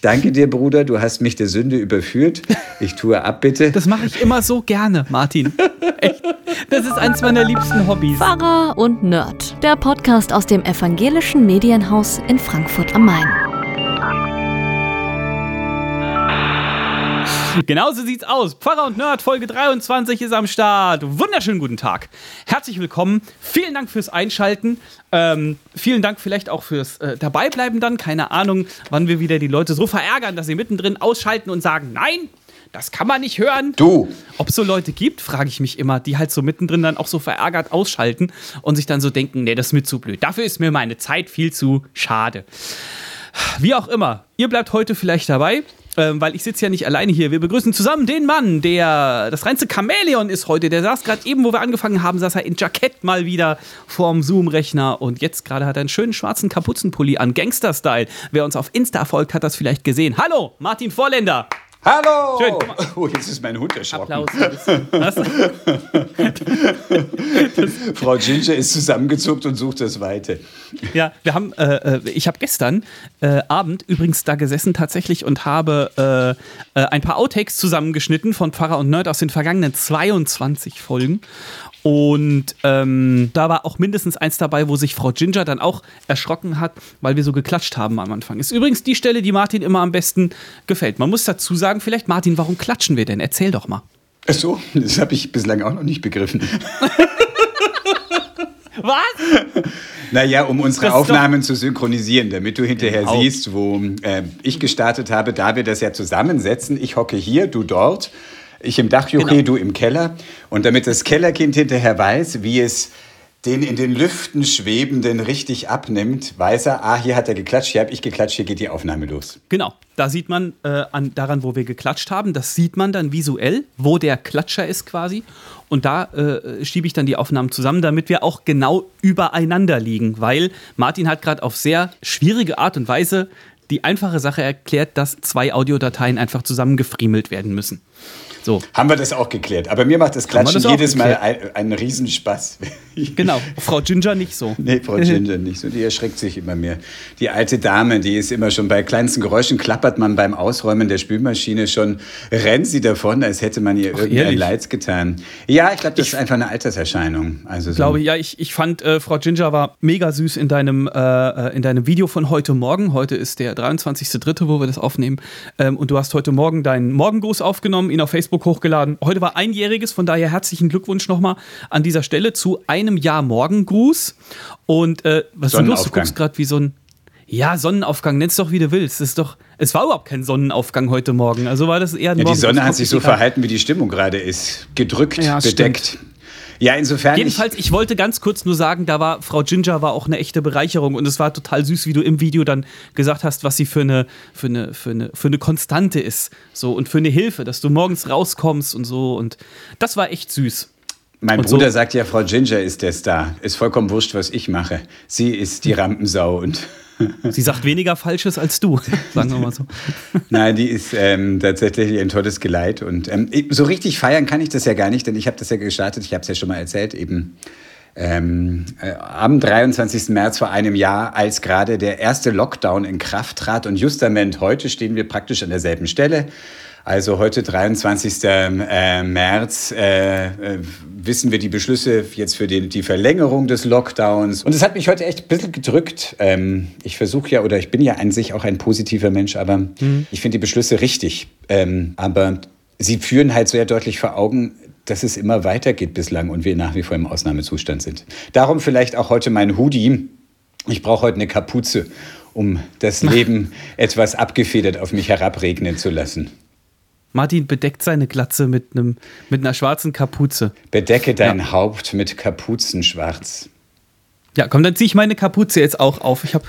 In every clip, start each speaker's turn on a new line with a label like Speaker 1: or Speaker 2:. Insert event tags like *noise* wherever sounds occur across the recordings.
Speaker 1: Ich danke dir, Bruder, du hast mich der Sünde überführt. Ich tue Abbitte.
Speaker 2: Das mache ich immer so gerne, Martin. Echt. Das ist eins meiner liebsten Hobbys.
Speaker 3: Pfarrer und Nerd. Der Podcast aus dem evangelischen Medienhaus in Frankfurt am Main. *laughs*
Speaker 2: Genau so sieht's aus. Pfarrer und Nerd, Folge 23 ist am Start. Wunderschönen guten Tag. Herzlich willkommen. Vielen Dank fürs Einschalten. Ähm, vielen Dank vielleicht auch fürs äh, Dabeibleiben dann. Keine Ahnung, wann wir wieder die Leute so verärgern, dass sie mittendrin ausschalten und sagen, nein, das kann man nicht hören.
Speaker 1: Du.
Speaker 2: Ob es so Leute gibt, frage ich mich immer, die halt so mittendrin dann auch so verärgert ausschalten und sich dann so denken, nee, das ist mir zu blöd. Dafür ist mir meine Zeit viel zu schade. Wie auch immer, ihr bleibt heute vielleicht dabei ähm, weil ich sitze ja nicht alleine hier. Wir begrüßen zusammen den Mann, der das reinste Chamäleon ist heute. Der saß gerade eben, wo wir angefangen haben, saß er in Jackett mal wieder vorm Zoom-Rechner und jetzt gerade hat er einen schönen schwarzen Kapuzenpulli an, Gangster-Style. Wer uns auf Insta folgt, hat das vielleicht gesehen. Hallo, Martin Vorländer.
Speaker 1: Hallo! Schön, oh, jetzt ist mein Hund erschrocken. Applaus. *laughs* Frau Ginger ist zusammengezuckt und sucht das Weite.
Speaker 2: Ja, wir haben, äh, äh ich habe gestern äh, Abend übrigens da gesessen tatsächlich und habe äh, äh, ein paar Outtakes zusammengeschnitten von Pfarrer und Nerd aus den vergangenen 22 Folgen. Und ähm, da war auch mindestens eins dabei, wo sich Frau Ginger dann auch erschrocken hat, weil wir so geklatscht haben am Anfang. Ist übrigens die Stelle, die Martin immer am besten gefällt. Man muss dazu sagen, vielleicht, Martin, warum klatschen wir denn? Erzähl doch mal.
Speaker 1: Ach so, das habe ich bislang auch noch nicht begriffen. *laughs*
Speaker 2: Was?
Speaker 1: Naja, um unsere Aufnahmen zu synchronisieren, damit du hinterher genau. siehst, wo äh, ich gestartet habe, da wir das ja zusammensetzen. Ich hocke hier, du dort. Ich im Dachjuche, genau. du im Keller. Und damit das Kellerkind hinterher weiß, wie es den in den Lüften schwebenden richtig abnimmt, weiß er, ah, hier hat er geklatscht, hier habe ich geklatscht, hier geht die Aufnahme los.
Speaker 2: Genau, da sieht man äh, an, daran, wo wir geklatscht haben, das sieht man dann visuell, wo der Klatscher ist quasi. Und da äh, schiebe ich dann die Aufnahmen zusammen, damit wir auch genau übereinander liegen, weil Martin hat gerade auf sehr schwierige Art und Weise die einfache Sache erklärt, dass zwei Audiodateien einfach zusammengefriemelt werden müssen.
Speaker 1: So. Haben wir das auch geklärt. Aber mir macht das Klatschen das jedes Mal einen, einen Riesenspaß. *laughs*
Speaker 2: Genau, Frau Ginger nicht so.
Speaker 1: Nee, Frau Ginger *laughs* nicht so. Die erschreckt sich immer mehr. Die alte Dame, die ist immer schon bei kleinsten Geräuschen, klappert man beim Ausräumen der Spülmaschine schon, rennt sie davon, als hätte man ihr Ach, irgendein Leid getan. Ja, ich glaube, das ich, ist einfach eine Alterserscheinung. Also so.
Speaker 2: glaube, ja, ich, ich fand, äh, Frau Ginger war mega süß in deinem, äh, äh in deinem Video von heute Morgen. Heute ist der 23.3., wo wir das aufnehmen. Ähm, und du hast heute Morgen deinen Morgengruß aufgenommen, ihn auf Facebook hochgeladen. Heute war einjähriges, von daher herzlichen Glückwunsch nochmal an dieser Stelle zu einem Jahr Morgengruß. Und äh, was denn los? Du guckst gerade wie so ein. Ja, Sonnenaufgang, nenn's doch wie du willst. Es, ist doch, es war überhaupt kein Sonnenaufgang heute Morgen. Also war das eher ein
Speaker 1: ja, Die Sonne hat sich so verhalten, wie die Stimmung gerade ist. Gedrückt, ja, bedeckt. Stimmt. Ja, insofern.
Speaker 2: Jedenfalls, ich, ich, wollte ganz kurz nur sagen, da war Frau Ginger war auch eine echte Bereicherung und es war total süß, wie du im Video dann gesagt hast, was sie für eine, für eine, für eine, für eine Konstante ist. So und für eine Hilfe, dass du morgens rauskommst und so. Und das war echt süß.
Speaker 1: Mein und Bruder so. sagt ja, Frau Ginger ist der Star. Ist vollkommen wurscht, was ich mache. Sie ist die Rampensau und
Speaker 2: Sie sagt weniger Falsches als du, sagen wir mal so.
Speaker 1: Nein, die ist ähm, tatsächlich ein tolles Geleit. Und ähm, so richtig feiern kann ich das ja gar nicht, denn ich habe das ja gestartet, ich habe es ja schon mal erzählt, eben ähm, äh, am 23. März vor einem Jahr, als gerade der erste Lockdown in Kraft trat. Und justament heute stehen wir praktisch an derselben Stelle. Also heute, 23. Äh, März, äh, äh, wissen wir die Beschlüsse jetzt für die, die Verlängerung des Lockdowns. Und es hat mich heute echt ein bisschen gedrückt. Ähm, ich versuche ja, oder ich bin ja an sich auch ein positiver Mensch, aber mhm. ich finde die Beschlüsse richtig. Ähm, aber sie führen halt sehr deutlich vor Augen, dass es immer weitergeht bislang und wir nach wie vor im Ausnahmezustand sind. Darum vielleicht auch heute mein Hoodie. Ich brauche heute eine Kapuze, um das *laughs* Leben etwas abgefedert auf mich herabregnen zu lassen.
Speaker 2: Martin bedeckt seine Glatze mit, einem, mit einer schwarzen Kapuze.
Speaker 1: Bedecke dein ja. Haupt mit Kapuzenschwarz.
Speaker 2: Ja, komm, dann ziehe ich meine Kapuze jetzt auch auf. Ich habe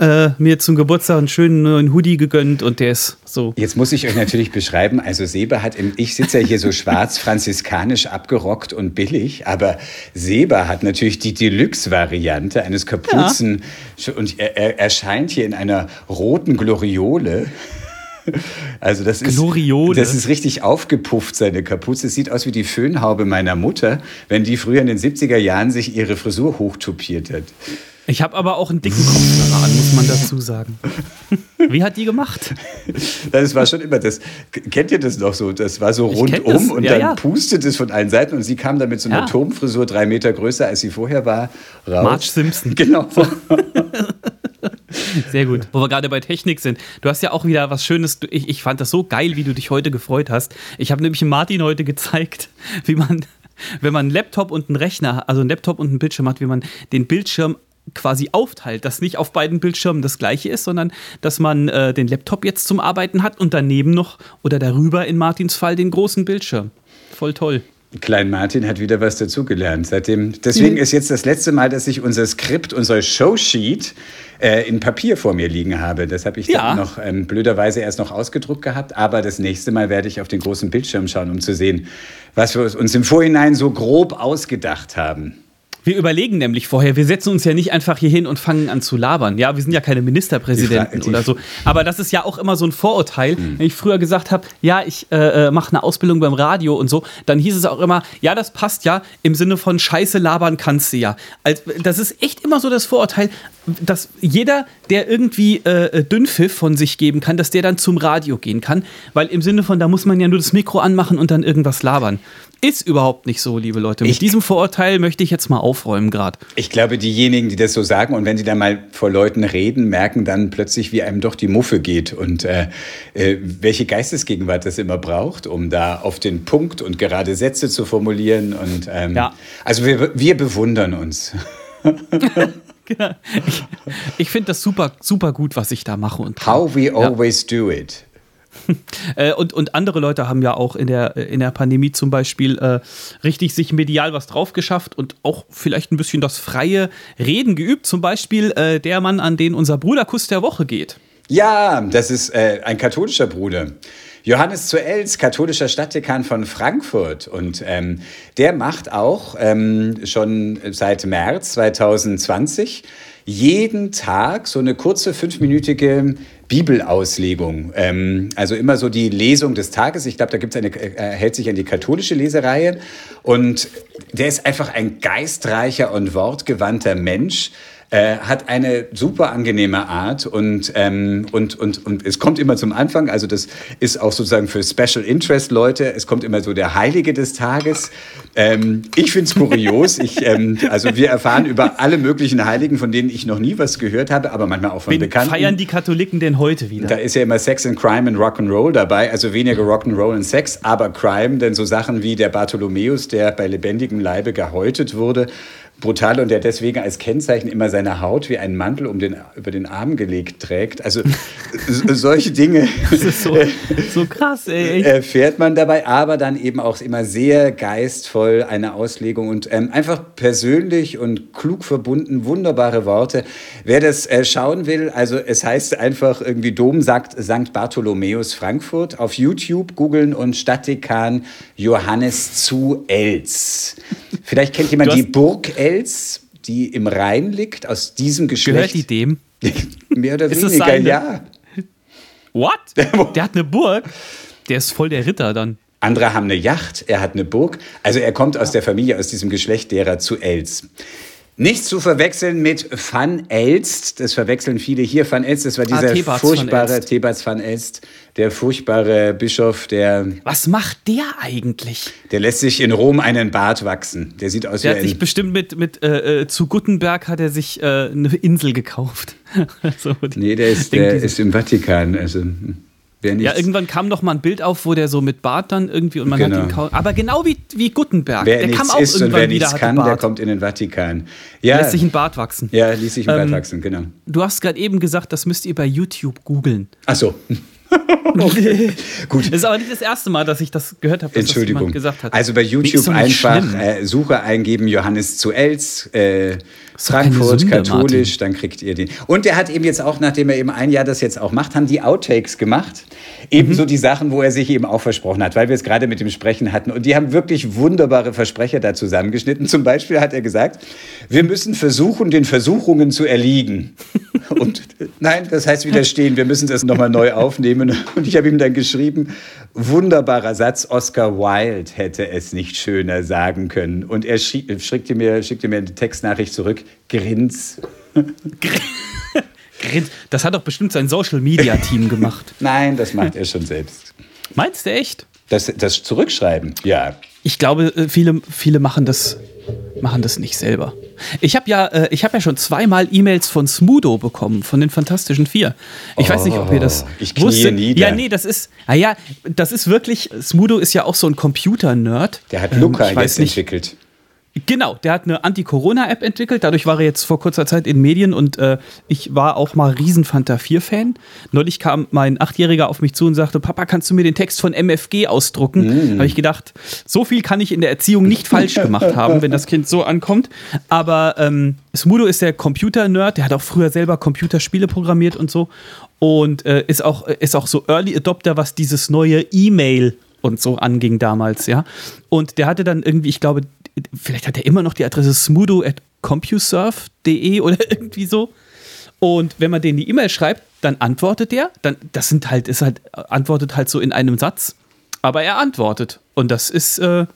Speaker 2: äh, mir zum Geburtstag einen schönen neuen Hoodie gegönnt und der ist so.
Speaker 1: Jetzt muss ich euch natürlich beschreiben, also Seba hat, im, ich sitze ja hier so schwarz franziskanisch abgerockt und billig, aber Seba hat natürlich die Deluxe-Variante eines Kapuzen ja. und er, er erscheint hier in einer roten Gloriole. *laughs* Also das
Speaker 2: Gloriole.
Speaker 1: ist, das ist richtig aufgepufft, seine Kapuze. Sieht aus wie die Föhnhaube meiner Mutter, wenn die früher in den 70er Jahren sich ihre Frisur hochtupiert hat.
Speaker 2: Ich habe aber auch einen dicken Kopfhörer an, muss man dazu sagen. Wie hat die gemacht?
Speaker 1: Das war schon immer das. Kennt ihr das noch so? Das war so rundum und ja, dann ja. pustet es von allen Seiten und sie kam dann mit so einer ja. Turmfrisur drei Meter größer, als sie vorher war.
Speaker 2: Raus. Marge Simpson. *laughs*
Speaker 1: Genau.
Speaker 2: Sehr gut. Wo wir gerade bei Technik sind. Du hast ja auch wieder was Schönes. Ich, ich fand das so geil, wie du dich heute gefreut hast. Ich habe nämlich Martin heute gezeigt, wie man, wenn man einen Laptop und einen Rechner, also einen Laptop und einen Bildschirm hat, wie man den Bildschirm quasi aufteilt, dass nicht auf beiden Bildschirmen das gleiche ist, sondern dass man äh, den Laptop jetzt zum Arbeiten hat und daneben noch oder darüber in Martins Fall den großen Bildschirm. Voll toll.
Speaker 1: Klein Martin hat wieder was dazugelernt. Seitdem, deswegen mhm. ist jetzt das letzte Mal, dass ich unser Skript, unser Showsheet äh, in Papier vor mir liegen habe. Das habe ich ja. dann noch ähm, blöderweise erst noch ausgedruckt gehabt. Aber das nächste Mal werde ich auf den großen Bildschirm schauen, um zu sehen, was wir uns im Vorhinein so grob ausgedacht haben.
Speaker 2: Wir überlegen nämlich vorher, wir setzen uns ja nicht einfach hier hin und fangen an zu labern. Ja, wir sind ja keine Ministerpräsidenten oder so. Aber das ist ja auch immer so ein Vorurteil. Mhm. Wenn ich früher gesagt habe, ja, ich äh, äh, mache eine Ausbildung beim Radio und so, dann hieß es auch immer, ja, das passt ja im Sinne von Scheiße labern kannst du ja. Also, das ist echt immer so das Vorurteil, dass jeder, der irgendwie äh, äh, Dünnpfiff von sich geben kann, dass der dann zum Radio gehen kann. Weil im Sinne von, da muss man ja nur das Mikro anmachen und dann irgendwas labern. Ist überhaupt nicht so, liebe Leute. Mit ich, diesem Vorurteil möchte ich jetzt mal aufräumen gerade.
Speaker 1: Ich glaube, diejenigen, die das so sagen und wenn sie dann mal vor Leuten reden, merken dann plötzlich, wie einem doch die Muffe geht und äh, äh, welche Geistesgegenwart das immer braucht, um da auf den Punkt und gerade Sätze zu formulieren. Und ähm, ja. also wir, wir bewundern uns. *laughs*
Speaker 2: Genau. *laughs* ich, ich finde das super, super gut, was ich da mache. Und,
Speaker 1: How we always ja. do it. *laughs*
Speaker 2: Äh, und, und andere Leute haben ja auch in der, in der Pandemie zum Beispiel äh, richtig sich medial was drauf geschafft und auch vielleicht ein bisschen das freie Reden geübt. Zum Beispiel äh, der Mann, an den unser Bruderkuss der Woche geht.
Speaker 1: Ja, das ist äh, ein katholischer Bruder. Johannes zu Els, katholischer Stadtdekan von Frankfurt. Und ähm, der macht auch ähm, schon seit März 2020 jeden Tag so eine kurze fünfminütige Bibelauslegung. Ähm, also immer so die Lesung des Tages. Ich glaube, da gibt es eine, er hält sich an die katholische Lesereihe. Und der ist einfach ein geistreicher und wortgewandter Mensch. Äh, hat eine super angenehme Art und, ähm, und, und, und es kommt immer zum Anfang, also das ist auch sozusagen für Special Interest Leute, es kommt immer so der Heilige des Tages. Ähm, ich finde es kurios, ich, ähm, also wir erfahren über alle möglichen Heiligen, von denen ich noch nie was gehört habe, aber manchmal auch von Wen Bekannten.
Speaker 2: feiern die Katholiken denn heute wieder?
Speaker 1: Da ist ja immer Sex and Crime and Rock'n'Roll dabei, also weniger Rock'n'Roll und Sex, aber Crime, denn so Sachen wie der Bartholomäus, der bei lebendigem Leibe gehäutet wurde, brutal und der deswegen als Kennzeichen immer seine Haut wie einen Mantel um den, über den Arm gelegt trägt. Also solche Dinge *laughs*
Speaker 2: das ist so, so krass, ey.
Speaker 1: erfährt man dabei, aber dann eben auch immer sehr geistvoll eine Auslegung und ähm, einfach persönlich und klug verbunden, wunderbare Worte. Wer das äh, schauen will, also es heißt einfach irgendwie Dom sagt St. Bartholomäus Frankfurt auf YouTube googeln und Stadtdekan Johannes zu Els. Vielleicht kennt jemand die Burg Els, die im Rhein liegt, aus diesem Geschlecht.
Speaker 2: Gehört die dem? *laughs*
Speaker 1: Mehr oder ist weniger, ja.
Speaker 2: What? Der hat eine Burg? Der ist voll der Ritter dann.
Speaker 1: Andere haben eine Yacht, er hat eine Burg. Also er kommt aus der Familie, aus diesem Geschlecht derer zu Els. Nicht zu verwechseln mit Van Elst. Das verwechseln viele hier. Van Elst, das war ah, dieser ah, furchtbare Thebats van Elst, der furchtbare Bischof, der.
Speaker 2: Was macht der eigentlich?
Speaker 1: Der lässt sich in Rom einen Bart wachsen. Der sieht aus
Speaker 2: der wie hat sich bestimmt mit, mit äh, äh, zu Gutenberg hat er sich äh, eine Insel gekauft. *laughs*
Speaker 1: so, nee, der ist, der ist im Vatikan. Also.
Speaker 2: Ja, irgendwann kam noch mal ein Bild auf, wo der so mit Bart dann irgendwie und man genau. hat ihn kaum. Aber genau wie, wie Gutenberg.
Speaker 1: Wer der kam auch ist irgendwann und wer nichts kann, der kommt in den Vatikan.
Speaker 2: Ja. Lässt sich ein Bart wachsen.
Speaker 1: Ja, ließ sich ein Bart ähm, wachsen, genau.
Speaker 2: Du hast gerade eben gesagt, das müsst ihr bei YouTube googeln.
Speaker 1: Ach so. *laughs*
Speaker 2: okay. Gut. Das ist aber nicht das erste Mal, dass ich das gehört habe, dass
Speaker 1: Entschuldigung.
Speaker 2: das jemand gesagt hat.
Speaker 1: Also bei YouTube einfach äh, Suche eingeben, Johannes zu Els, äh, Frankfurt, Sünde, katholisch, Martin. dann kriegt ihr den. Und er hat eben jetzt auch, nachdem er eben ein Jahr das jetzt auch macht, haben die Outtakes gemacht. Ebenso mhm. die Sachen, wo er sich eben auch versprochen hat, weil wir es gerade mit dem Sprechen hatten. Und die haben wirklich wunderbare Versprecher da zusammengeschnitten. Zum Beispiel hat er gesagt, wir müssen versuchen, den Versuchungen zu erliegen. *laughs* Und nein, das heißt widerstehen, wir müssen das nochmal neu aufnehmen. Und ich habe ihm dann geschrieben, wunderbarer Satz, Oscar Wilde hätte es nicht schöner sagen können. Und er schickte mir, schickte mir eine Textnachricht zurück, Grins. *laughs*
Speaker 2: Das hat doch bestimmt sein Social Media Team gemacht. *laughs*
Speaker 1: Nein, das macht er schon selbst.
Speaker 2: Meinst du echt?
Speaker 1: Das, das Zurückschreiben, ja.
Speaker 2: Ich glaube, äh, viele, viele machen das, machen das nicht selber. Ich habe ja, äh, ich hab ja schon zweimal E-Mails von Smudo bekommen, von den Fantastischen Vier. Ich weiß nicht, ob ihr das
Speaker 1: Oh, ich
Speaker 2: wusstet.
Speaker 1: nieder.
Speaker 2: Ja, nee, das ist, naja, das ist wirklich, Smudo ist ja auch so ein Computer-Nerd.
Speaker 1: Der hat
Speaker 2: Ähm,
Speaker 1: Luca
Speaker 2: weiß
Speaker 1: jetzt
Speaker 2: nicht,
Speaker 1: entwickelt.
Speaker 2: Genau, der hat eine Anti-Corona-App entwickelt. Dadurch war er jetzt vor kurzer Zeit in Medien und äh, ich war auch mal riesen Fanta 4-Fan. Neulich kam mein Achtjähriger auf mich zu und sagte: Papa, kannst du mir den Text von MFG ausdrucken? Habe ich gedacht, so viel kann ich in der Erziehung nicht falsch gemacht haben, wenn das Kind so ankommt. Aber ähm, Smudo ist der Computer-Nerd, der hat auch früher selber Computerspiele programmiert und so. Und äh, ist, auch, ist auch so Early Adopter, was dieses neue E-Mail und so anging damals, ja. Und der hatte dann irgendwie, ich glaube, vielleicht hat er immer noch die Adresse smudo at compuserve.de oder *laughs* irgendwie so. Und wenn man denen die E-Mail schreibt, dann antwortet er. Dann, das sind halt, ist halt, antwortet halt so in einem Satz. Aber er antwortet. Und das ist, äh,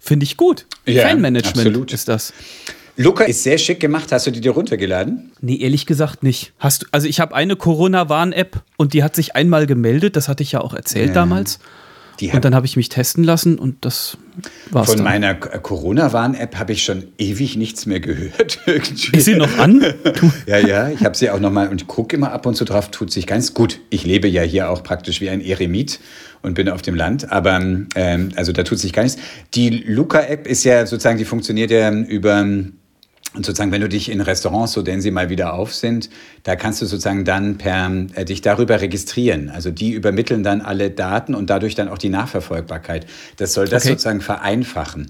Speaker 2: finde ich gut.
Speaker 1: Ja,
Speaker 2: Fanmanagement
Speaker 1: absolut.
Speaker 2: ist das.
Speaker 1: Luca ist sehr schick gemacht. Hast du die dir runtergeladen?
Speaker 2: Nee, ehrlich gesagt nicht. Hast du, also ich habe eine Corona-Warn-App und die hat sich einmal gemeldet, das hatte ich ja auch erzählt
Speaker 1: Ja.
Speaker 2: damals.
Speaker 1: Die
Speaker 2: Und dann habe ich mich testen lassen und das war's
Speaker 1: Von
Speaker 2: dann.
Speaker 1: meiner Corona-Warn-App habe ich schon ewig nichts mehr gehört. *laughs*
Speaker 2: Ist sie noch an? *laughs*
Speaker 1: Ja, ja, ich habe sie auch nochmal und gucke immer ab und zu drauf, tut sich ganz gut. Ich lebe ja hier auch praktisch wie ein Eremit und bin auf dem Land, aber ähm, also da tut sich gar nichts. Die Luca-App ist ja sozusagen, die funktioniert ja über und sozusagen, wenn du dich in Restaurants, so denn sie mal wieder auf sind, da kannst du sozusagen dann per äh, dich darüber registrieren. Also die übermitteln dann alle Daten und dadurch dann auch die Nachverfolgbarkeit. Das soll das
Speaker 2: Okay.
Speaker 1: sozusagen vereinfachen.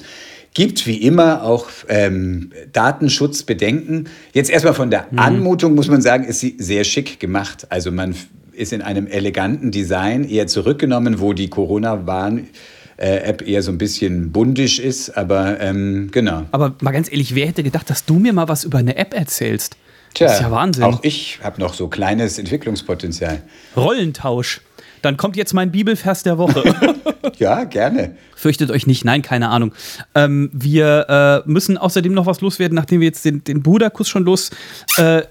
Speaker 1: Gibt wie immer auch ähm, Datenschutzbedenken. Jetzt erstmal von der Anmutung muss man sagen, ist sie sehr schick gemacht. Also man ist in einem eleganten Design eher zurückgenommen, wo die Corona-Warn äh, App eher so ein bisschen bundisch ist, aber ähm, genau.
Speaker 2: Aber mal ganz ehrlich, wer hätte gedacht, dass du mir mal was über eine App erzählst? das ist ja Wahnsinn.
Speaker 1: Auch ich habe noch so kleines Entwicklungspotenzial.
Speaker 2: Rollentausch. Dann kommt jetzt mein Bibelvers der Woche. *laughs* *laughs*
Speaker 1: Ja, gerne.
Speaker 2: Fürchtet euch nicht, nein, keine Ahnung. Ähm, wir äh, müssen außerdem noch was loswerden, nachdem wir jetzt den, den Bruderkuss schon los äh,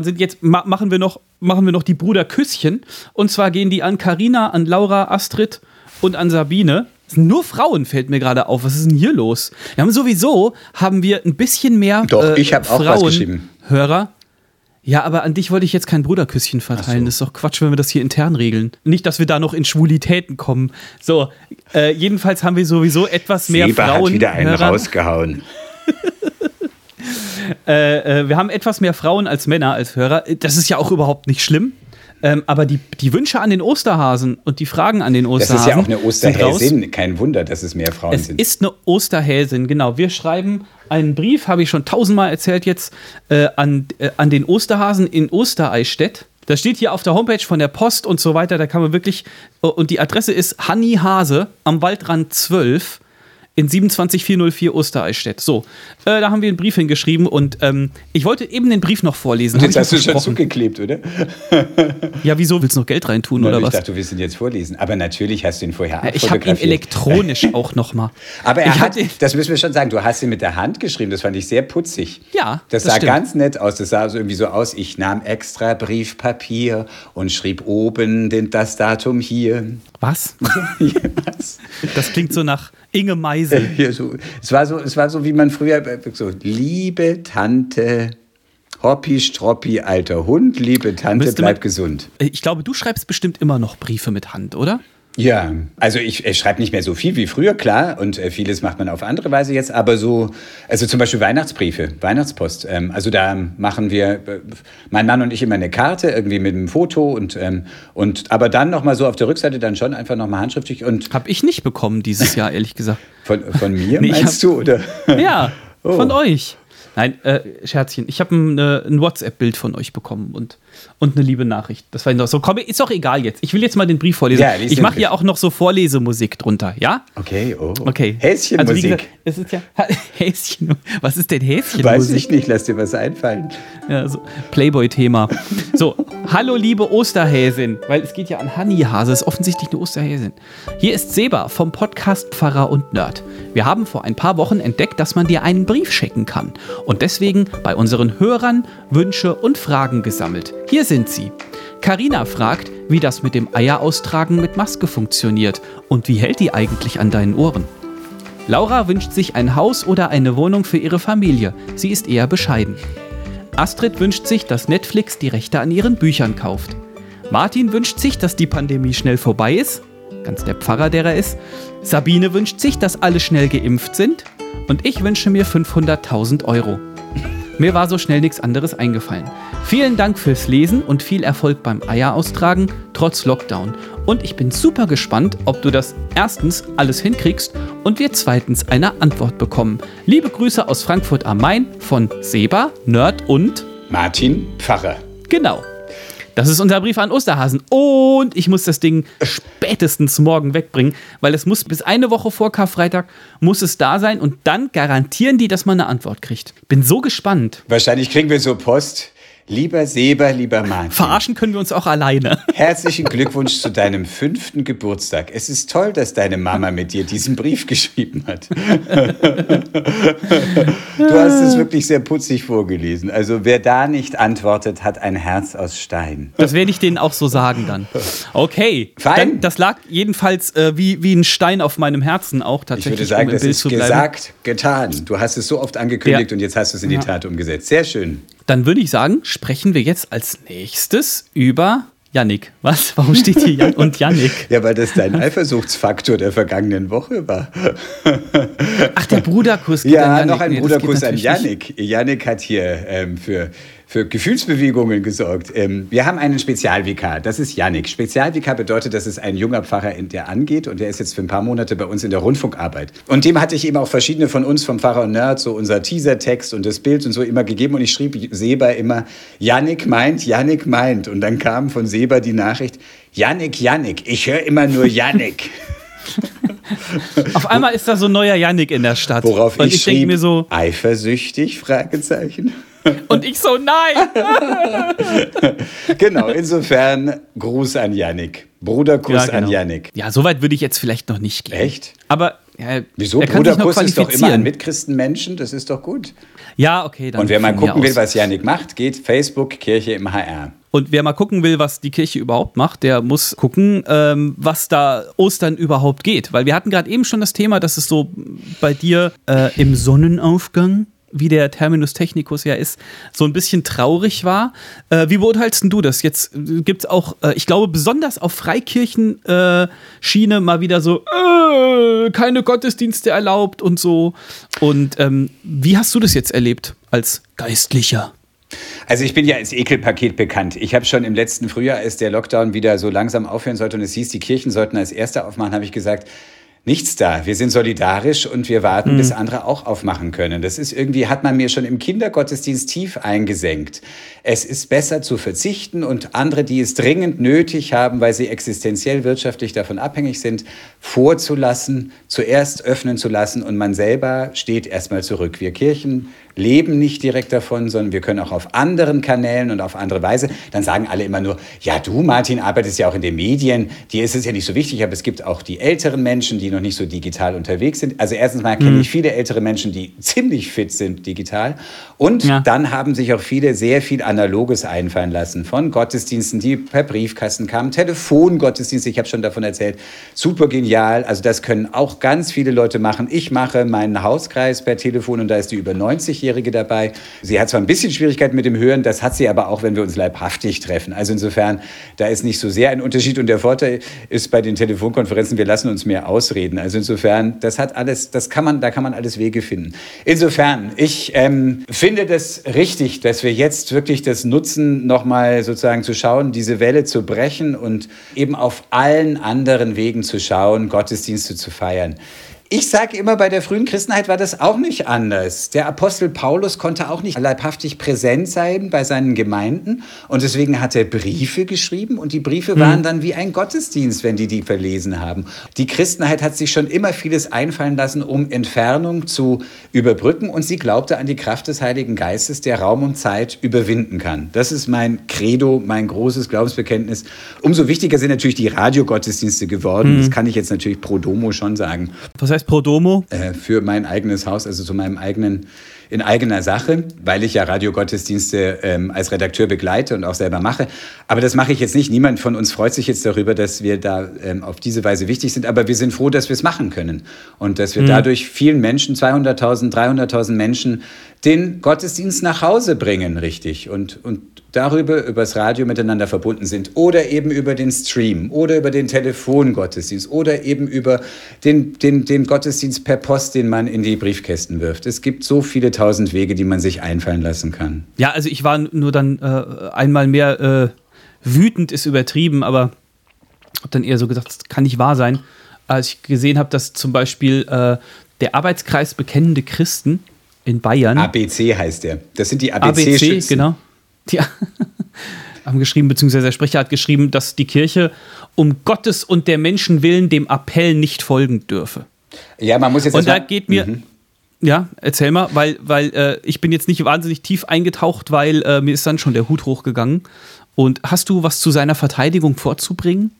Speaker 2: sind. Jetzt ma machen, wir noch, machen wir noch die Bruderküsschen. Und zwar gehen die an Karina, an Laura, Astrid und an Sabine. Sind nur Frauen, fällt mir gerade auf. Was ist denn hier los? Wir haben sowieso, haben wir ein bisschen mehr
Speaker 1: Doch, ich hab auch was geschrieben.
Speaker 2: Hörer. Ja, aber an dich wollte ich jetzt kein Bruderküsschen verteilen.
Speaker 1: so.
Speaker 2: Das ist doch Quatsch, wenn wir das hier intern regeln. Nicht, dass wir da noch in Schwulitäten kommen. So, äh, jedenfalls haben wir sowieso etwas mehr
Speaker 1: Seba
Speaker 2: Frauen.
Speaker 1: hat wieder einen
Speaker 2: Hörer.
Speaker 1: rausgehauen. *laughs*
Speaker 2: Äh, äh, wir haben etwas mehr Frauen als Männer als Hörer. Das ist ja auch überhaupt nicht schlimm. Ähm, aber die, die Wünsche an den Osterhasen und die Fragen an den
Speaker 1: Das
Speaker 2: Osterhasen.
Speaker 1: ist ja auch eine. Osterhäsin. Kein Wunder, dass es mehr Frauen
Speaker 2: Es
Speaker 1: sind.
Speaker 2: ist eine Osterhäsin, genau. Wir schreiben einen Brief, habe ich schon tausendmal erzählt jetzt, äh, an, äh, an den Osterhasen in Ostereichstätt. Das steht hier auf der Homepage von der Post und so weiter. Da kann man wirklich. äh, Und die Adresse ist Hanni Hase am Waldrand 12 in 27404 Ostereichstätt. So, äh, da haben wir einen Brief hingeschrieben und ähm, ich wollte eben den Brief noch vorlesen.
Speaker 1: Und jetzt
Speaker 2: ich
Speaker 1: hast du schon zugeklebt, oder? *laughs*
Speaker 2: Ja, wieso? Willst du noch Geld reintun oder
Speaker 1: ich
Speaker 2: was?
Speaker 1: dachte, du willst ihn jetzt vorlesen. Aber natürlich hast du ihn vorher
Speaker 2: Ja, ich habe ihn elektronisch *laughs* auch noch mal.
Speaker 1: Aber er
Speaker 2: ich
Speaker 1: hat, das müssen wir schon sagen, du hast ihn mit der Hand geschrieben, das fand ich sehr putzig.
Speaker 2: Ja,
Speaker 1: Das,
Speaker 2: das
Speaker 1: sah
Speaker 2: stimmt.
Speaker 1: ganz nett aus. Das sah so irgendwie so aus, ich nahm extra Briefpapier und schrieb oben den, das Datum hier.
Speaker 2: Was? *laughs*
Speaker 1: Hier, Was?
Speaker 2: Das klingt so nach Inge Meisel. *laughs*
Speaker 1: Hier so. Es, war so, es war so, wie man früher äh, so, liebe Tante, Hoppi, Stroppi, alter Hund, liebe Tante,
Speaker 2: Müsste
Speaker 1: bleib
Speaker 2: man-
Speaker 1: gesund.
Speaker 2: Ich glaube, du schreibst bestimmt immer noch Briefe mit Hand, oder?
Speaker 1: Ja, also ich, ich schreibe nicht mehr so viel wie früher, klar, und äh, vieles macht man auf andere Weise jetzt, aber so, also zum Beispiel Weihnachtsbriefe, Weihnachtspost. Ähm, also da machen wir, äh, mein Mann und ich immer eine Karte, irgendwie mit einem Foto und, ähm, und aber dann nochmal so auf der Rückseite dann schon einfach nochmal handschriftlich und
Speaker 2: Hab ich nicht bekommen dieses Jahr, ehrlich gesagt. *laughs*
Speaker 1: von, von mir *laughs*
Speaker 2: Nee,
Speaker 1: meinst
Speaker 2: hab-
Speaker 1: du, oder? *laughs*
Speaker 2: Ja,
Speaker 1: Oh.
Speaker 2: von euch. Nein, äh, Scherzchen. Ich habe ein, äh, ein WhatsApp-Bild von euch bekommen und, und eine liebe Nachricht. Das war noch so. Komm, ist doch egal jetzt. Ich will jetzt mal den Brief vorlesen.
Speaker 1: Ja,
Speaker 2: ich mache ja auch noch so Vorlesemusik drunter, ja?
Speaker 1: Okay, oh.
Speaker 2: Okay.
Speaker 1: Häschenmusik.
Speaker 2: Also, gesagt, es ist ja. *laughs* Häschen. Was ist denn Häschenmusik?
Speaker 1: Weiß ich nicht, lass dir was einfallen.
Speaker 2: Ja, so Playboy-Thema. So, hallo liebe Osterhäsin, weil es geht ja an Hanni Hase, ist offensichtlich eine Osterhäsin. Hier ist Seba vom Podcast Pfarrer und Nerd. Wir haben vor ein paar Wochen entdeckt, dass man dir einen Brief schicken kann. und deswegen bei unseren Hörern Wünsche und Fragen gesammelt. Hier sind sie. Karina fragt, wie das mit dem Eieraustragen mit Maske funktioniert und wie hält die eigentlich an deinen Ohren? Laura wünscht sich ein Haus oder eine Wohnung für ihre Familie. Sie ist eher bescheiden. Astrid wünscht sich, dass Netflix die Rechte an ihren Büchern kauft. Martin wünscht sich, dass die Pandemie schnell vorbei ist. Ganz der Pfarrer, der er ist. Sabine wünscht sich, dass alle schnell geimpft sind. Und ich wünsche mir 500.000 Euro. Mir war so schnell nichts anderes eingefallen. Vielen Dank fürs Lesen und viel Erfolg beim Eieraustragen trotz Lockdown. Und ich bin super gespannt, ob du das erstens alles hinkriegst und wir zweitens eine Antwort bekommen. Liebe Grüße aus Frankfurt am Main von Seba, Nerd und
Speaker 1: Martin Pfarrer.
Speaker 2: Genau. Das ist unser Brief an Osterhasen. Und ich muss das Ding spätestens morgen wegbringen, weil es muss bis eine Woche vor Karfreitag muss es da sein und dann garantieren die, dass man eine Antwort kriegt. Bin so gespannt.
Speaker 1: Wahrscheinlich kriegen wir so Post. Lieber Seber, lieber Martin.
Speaker 2: Verarschen können wir uns auch alleine. *laughs*
Speaker 1: Herzlichen Glückwunsch zu deinem fünften Geburtstag. Es ist toll, dass deine Mama mit dir diesen Brief *laughs* geschrieben hat. *laughs* Du hast es wirklich sehr putzig vorgelesen. Also wer da nicht antwortet, hat ein Herz aus Stein.
Speaker 2: Das werde ich denen auch so sagen dann. Okay.
Speaker 1: Fein.
Speaker 2: Dann, das lag jedenfalls äh, wie, wie ein Stein auf meinem Herzen auch
Speaker 1: Ich
Speaker 2: tatsächlich.
Speaker 1: würde sagen,
Speaker 2: um
Speaker 1: das
Speaker 2: Bild
Speaker 1: ist gesagt, getan. Du hast es so oft angekündigt
Speaker 2: Ja.
Speaker 1: und jetzt hast du es in die
Speaker 2: Ja.
Speaker 1: Tat umgesetzt. Sehr schön.
Speaker 2: Dann würde ich sagen, sprechen wir jetzt als nächstes über Yannick. Was? Warum steht hier Jan und Yannick?
Speaker 1: Ja, weil das dein Eifersuchtsfaktor der vergangenen Woche war.
Speaker 2: Ach, der Bruderkuss.
Speaker 1: Ja,
Speaker 2: Yannick.
Speaker 1: noch ein
Speaker 2: Nee,
Speaker 1: Bruderkuss an
Speaker 2: natürlich nicht.
Speaker 1: Yannick. Yannick hat hier ähm, für, für Gefühlsbewegungen gesorgt. Ähm, wir haben einen Spezialvikar, das ist Yannick. Spezialvikar bedeutet, dass es ein junger Pfarrer, in- der angeht und der ist jetzt für ein paar Monate bei uns in der Rundfunkarbeit. Und dem hatte ich eben auch verschiedene von uns, vom Pfarrer und Nerd, so unser Teasertext und das Bild und so immer gegeben und ich schrieb Seber immer, Yannick meint, Yannick meint. Und dann kam von Seber die Nachricht, Yannick, Yannick, ich höre immer nur Yannick. *laughs*
Speaker 2: Auf einmal ist da so ein neuer Yannick in der Stadt.
Speaker 1: Worauf
Speaker 2: und
Speaker 1: ich,
Speaker 2: ich
Speaker 1: schrieb,
Speaker 2: mir so,
Speaker 1: eifersüchtig, Fragezeichen. *laughs*
Speaker 2: und ich so, nein! *laughs*
Speaker 1: Genau, insofern Gruß an Yannick. Bruderkuss
Speaker 2: Ja,
Speaker 1: an
Speaker 2: genau.
Speaker 1: Yannick.
Speaker 2: Ja, so weit würde ich jetzt vielleicht noch nicht gehen.
Speaker 1: Echt?
Speaker 2: Aber ja,
Speaker 1: Wieso?
Speaker 2: er kann sich noch
Speaker 1: Bruderkuss ist doch immer
Speaker 2: qualifizieren.
Speaker 1: an Mitchristenmenschen, das ist doch gut.
Speaker 2: Ja, okay. Dann
Speaker 1: Und wer mal gucken will,
Speaker 2: aus.
Speaker 1: was Yannick macht, geht Facebook Kirche im HR.
Speaker 2: Und wer mal gucken will, was die Kirche überhaupt macht, der muss gucken, ähm, was da Ostern überhaupt geht. Weil wir hatten gerade eben schon das Thema, dass es so bei dir äh, im Sonnenaufgang, wie der Terminus technicus ja ist, so ein bisschen traurig war. Äh, wie beurteilst du das? Jetzt gibt es auch, äh, ich glaube, besonders auf Freikirchen-Schiene äh, mal wieder so, äh, keine Gottesdienste erlaubt und so. Und ähm, wie hast du das jetzt erlebt als Geistlicher?
Speaker 1: Also ich bin ja als Ekelpaket bekannt. Ich habe schon im letzten Frühjahr, als der Lockdown wieder so langsam aufhören sollte und es hieß, die Kirchen sollten als Erste aufmachen, habe ich gesagt, nichts da. Wir sind solidarisch und wir warten, bis andere auch aufmachen können. Das ist irgendwie, hat man mir schon im Kindergottesdienst tief eingesenkt. Es ist besser zu verzichten und andere, die es dringend nötig haben, weil sie existenziell wirtschaftlich davon abhängig sind, vorzulassen, zuerst öffnen zu lassen und man selber steht erstmal zurück. Wir Kirchen leben nicht direkt davon, sondern wir können auch auf anderen Kanälen und auf andere Weise. Dann sagen alle immer nur, ja, du, Martin, arbeitest ja auch in den Medien, dir ist es ja nicht so wichtig, aber es gibt auch die älteren Menschen, die noch nicht so digital unterwegs sind. Also erstens mal kenne ich viele ältere Menschen, die ziemlich fit sind digital. Und
Speaker 2: Ja.
Speaker 1: dann haben sich auch viele sehr viel Analoges einfallen lassen. Von Gottesdiensten, die per Briefkasten kamen, Telefongottesdienste, ich habe schon davon erzählt. Super genial. Also das können auch ganz viele Leute machen. Ich mache meinen Hauskreis per Telefon und da ist die über 90-Jährige dabei. Sie hat zwar ein bisschen Schwierigkeiten mit dem Hören, das hat sie aber auch, wenn wir uns leibhaftig treffen. Also insofern, da ist nicht so sehr ein Unterschied. Und der Vorteil ist bei den Telefonkonferenzen, wir lassen uns mehr ausreden. Also insofern, das hat alles, das kann man, da kann man alles Wege finden. Insofern, ich ähm, finde das richtig, dass wir jetzt wirklich das nutzen, nochmal sozusagen zu schauen, diese Welle zu brechen und eben auf allen anderen Wegen zu schauen, Gottesdienste zu feiern. Ich sage immer, bei der frühen Christenheit war das auch nicht anders. Der Apostel Paulus konnte auch nicht leibhaftig präsent sein bei seinen Gemeinden und deswegen hat er Briefe geschrieben und die Briefe waren dann wie ein Gottesdienst, wenn die die verlesen haben. Die Christenheit hat sich schon immer vieles einfallen lassen, um Entfernung zu überbrücken und sie glaubte an die Kraft des Heiligen Geistes, der Raum und Zeit überwinden kann. Das ist mein Credo, mein großes Glaubensbekenntnis. Umso wichtiger sind natürlich die Radiogottesdienste geworden. Das kann ich jetzt natürlich pro domo schon sagen
Speaker 2: Was heißt Pro Domo?
Speaker 1: äh, für mein eigenes Haus, also zu meinem eigenen in eigener Sache, weil ich ja Radiogottesdienste ähm, als Redakteur begleite und auch selber mache. Aber das mache ich jetzt nicht. Niemand von uns freut sich jetzt darüber, dass wir da ähm, auf diese Weise wichtig sind. Aber wir sind froh, dass wir es machen können und dass wir mhm. dadurch vielen Menschen, 200.000, 300.000 Menschen, den Gottesdienst nach Hause bringen, richtig. Und, und darüber, übers Radio miteinander verbunden sind. Oder eben über den Stream oder über den Telefongottesdienst oder eben über den, den, den Gottesdienst per Post, den man in die Briefkästen wirft. Es gibt so viele tausend Wege, die man sich einfallen lassen kann.
Speaker 2: Ja, also ich war nur dann äh, einmal mehr äh, wütend, ist übertrieben, aber habe dann eher so gesagt, das kann nicht wahr sein, als ich gesehen habe, dass zum Beispiel äh, der Arbeitskreis Bekennende Christen in Bayern.
Speaker 1: ABC heißt der. Das sind die ABC-Schützen. ABC,
Speaker 2: genau. Die *laughs* haben geschrieben, beziehungsweise der Sprecher hat geschrieben, dass die Kirche um Gottes und der Menschen willen dem Appell nicht folgen dürfe.
Speaker 1: Ja, man muss jetzt.
Speaker 2: Und da geht mir. Mhm. Ja, erzähl mal, weil, weil äh, ich bin jetzt nicht wahnsinnig tief eingetaucht, weil äh, mir ist dann schon der Hut hochgegangen. Und hast du was zu seiner Verteidigung vorzubringen?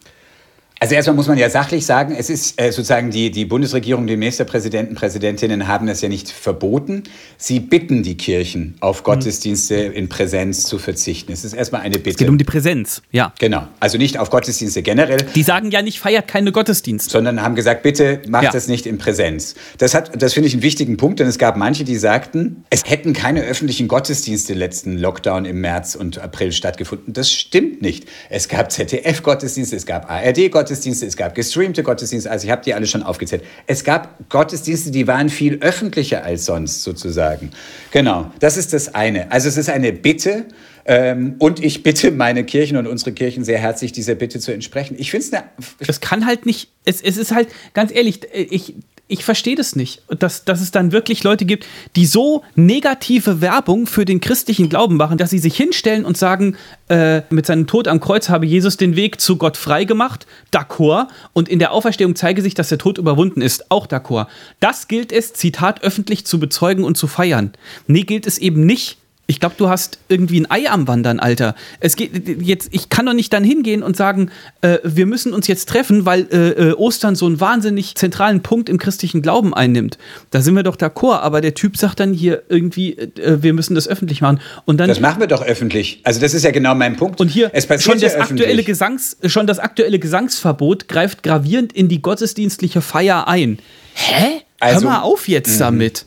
Speaker 1: Also erstmal muss man ja sachlich sagen, es ist äh, sozusagen die, die Bundesregierung, die Ministerpräsidenten, Präsidentinnen haben das ja nicht verboten. Sie bitten die Kirchen, auf mhm. Gottesdienste in Präsenz zu verzichten. Es ist erstmal eine Bitte. Es
Speaker 2: geht um die Präsenz, ja.
Speaker 1: Genau. Also nicht auf Gottesdienste generell.
Speaker 2: Die sagen ja nicht, feiert keine Gottesdienste.
Speaker 1: Sondern haben gesagt, bitte macht ja. das nicht in Präsenz. Das, hat, das finde ich einen wichtigen Punkt, denn es gab manche, die sagten, es hätten keine öffentlichen Gottesdienste letzten Lockdown im März und April stattgefunden. Das stimmt nicht. Es gab ZDF-Gottesdienste, es gab ARD-Gottesdienste. Gottesdienste, es gab gestreamte Gottesdienste, also ich habe die alle schon aufgezählt. Es gab Gottesdienste, die waren viel öffentlicher als sonst sozusagen. Genau, das ist das eine. Also es ist eine Bitte ähm, und ich bitte meine Kirchen und unsere Kirchen sehr herzlich, dieser Bitte zu entsprechen. Ich finde es eine.
Speaker 2: Es kann halt nicht, es, es ist halt, ganz ehrlich, ich, ich verstehe das nicht, dass, dass es dann wirklich Leute gibt, die so negative Werbung für den christlichen Glauben machen, dass sie sich hinstellen und sagen, äh, mit seinem Tod am Kreuz habe Jesus den Weg zu Gott freigemacht, d'accord, und in der Auferstehung zeige sich, dass der Tod überwunden ist, auch d'accord. Das gilt es, Zitat, öffentlich zu bezeugen und zu feiern. Nee, gilt es eben nicht, ich glaube, du hast irgendwie ein Ei am Wandern, Alter. Es geht jetzt, ich kann doch nicht dann hingehen und sagen, äh, wir müssen uns jetzt treffen, weil äh, äh, Ostern so einen wahnsinnig zentralen Punkt im christlichen Glauben einnimmt. Da sind wir doch d'accord, aber der Typ sagt dann hier irgendwie, äh, wir müssen das öffentlich machen. Und dann,
Speaker 1: das machen wir doch öffentlich. Also das ist ja genau mein Punkt.
Speaker 2: Und hier es schon, das aktuelle Gesangs, schon das aktuelle Gesangsverbot greift gravierend in die gottesdienstliche Feier ein. Hä? Also, Hör mal auf jetzt mhm. damit.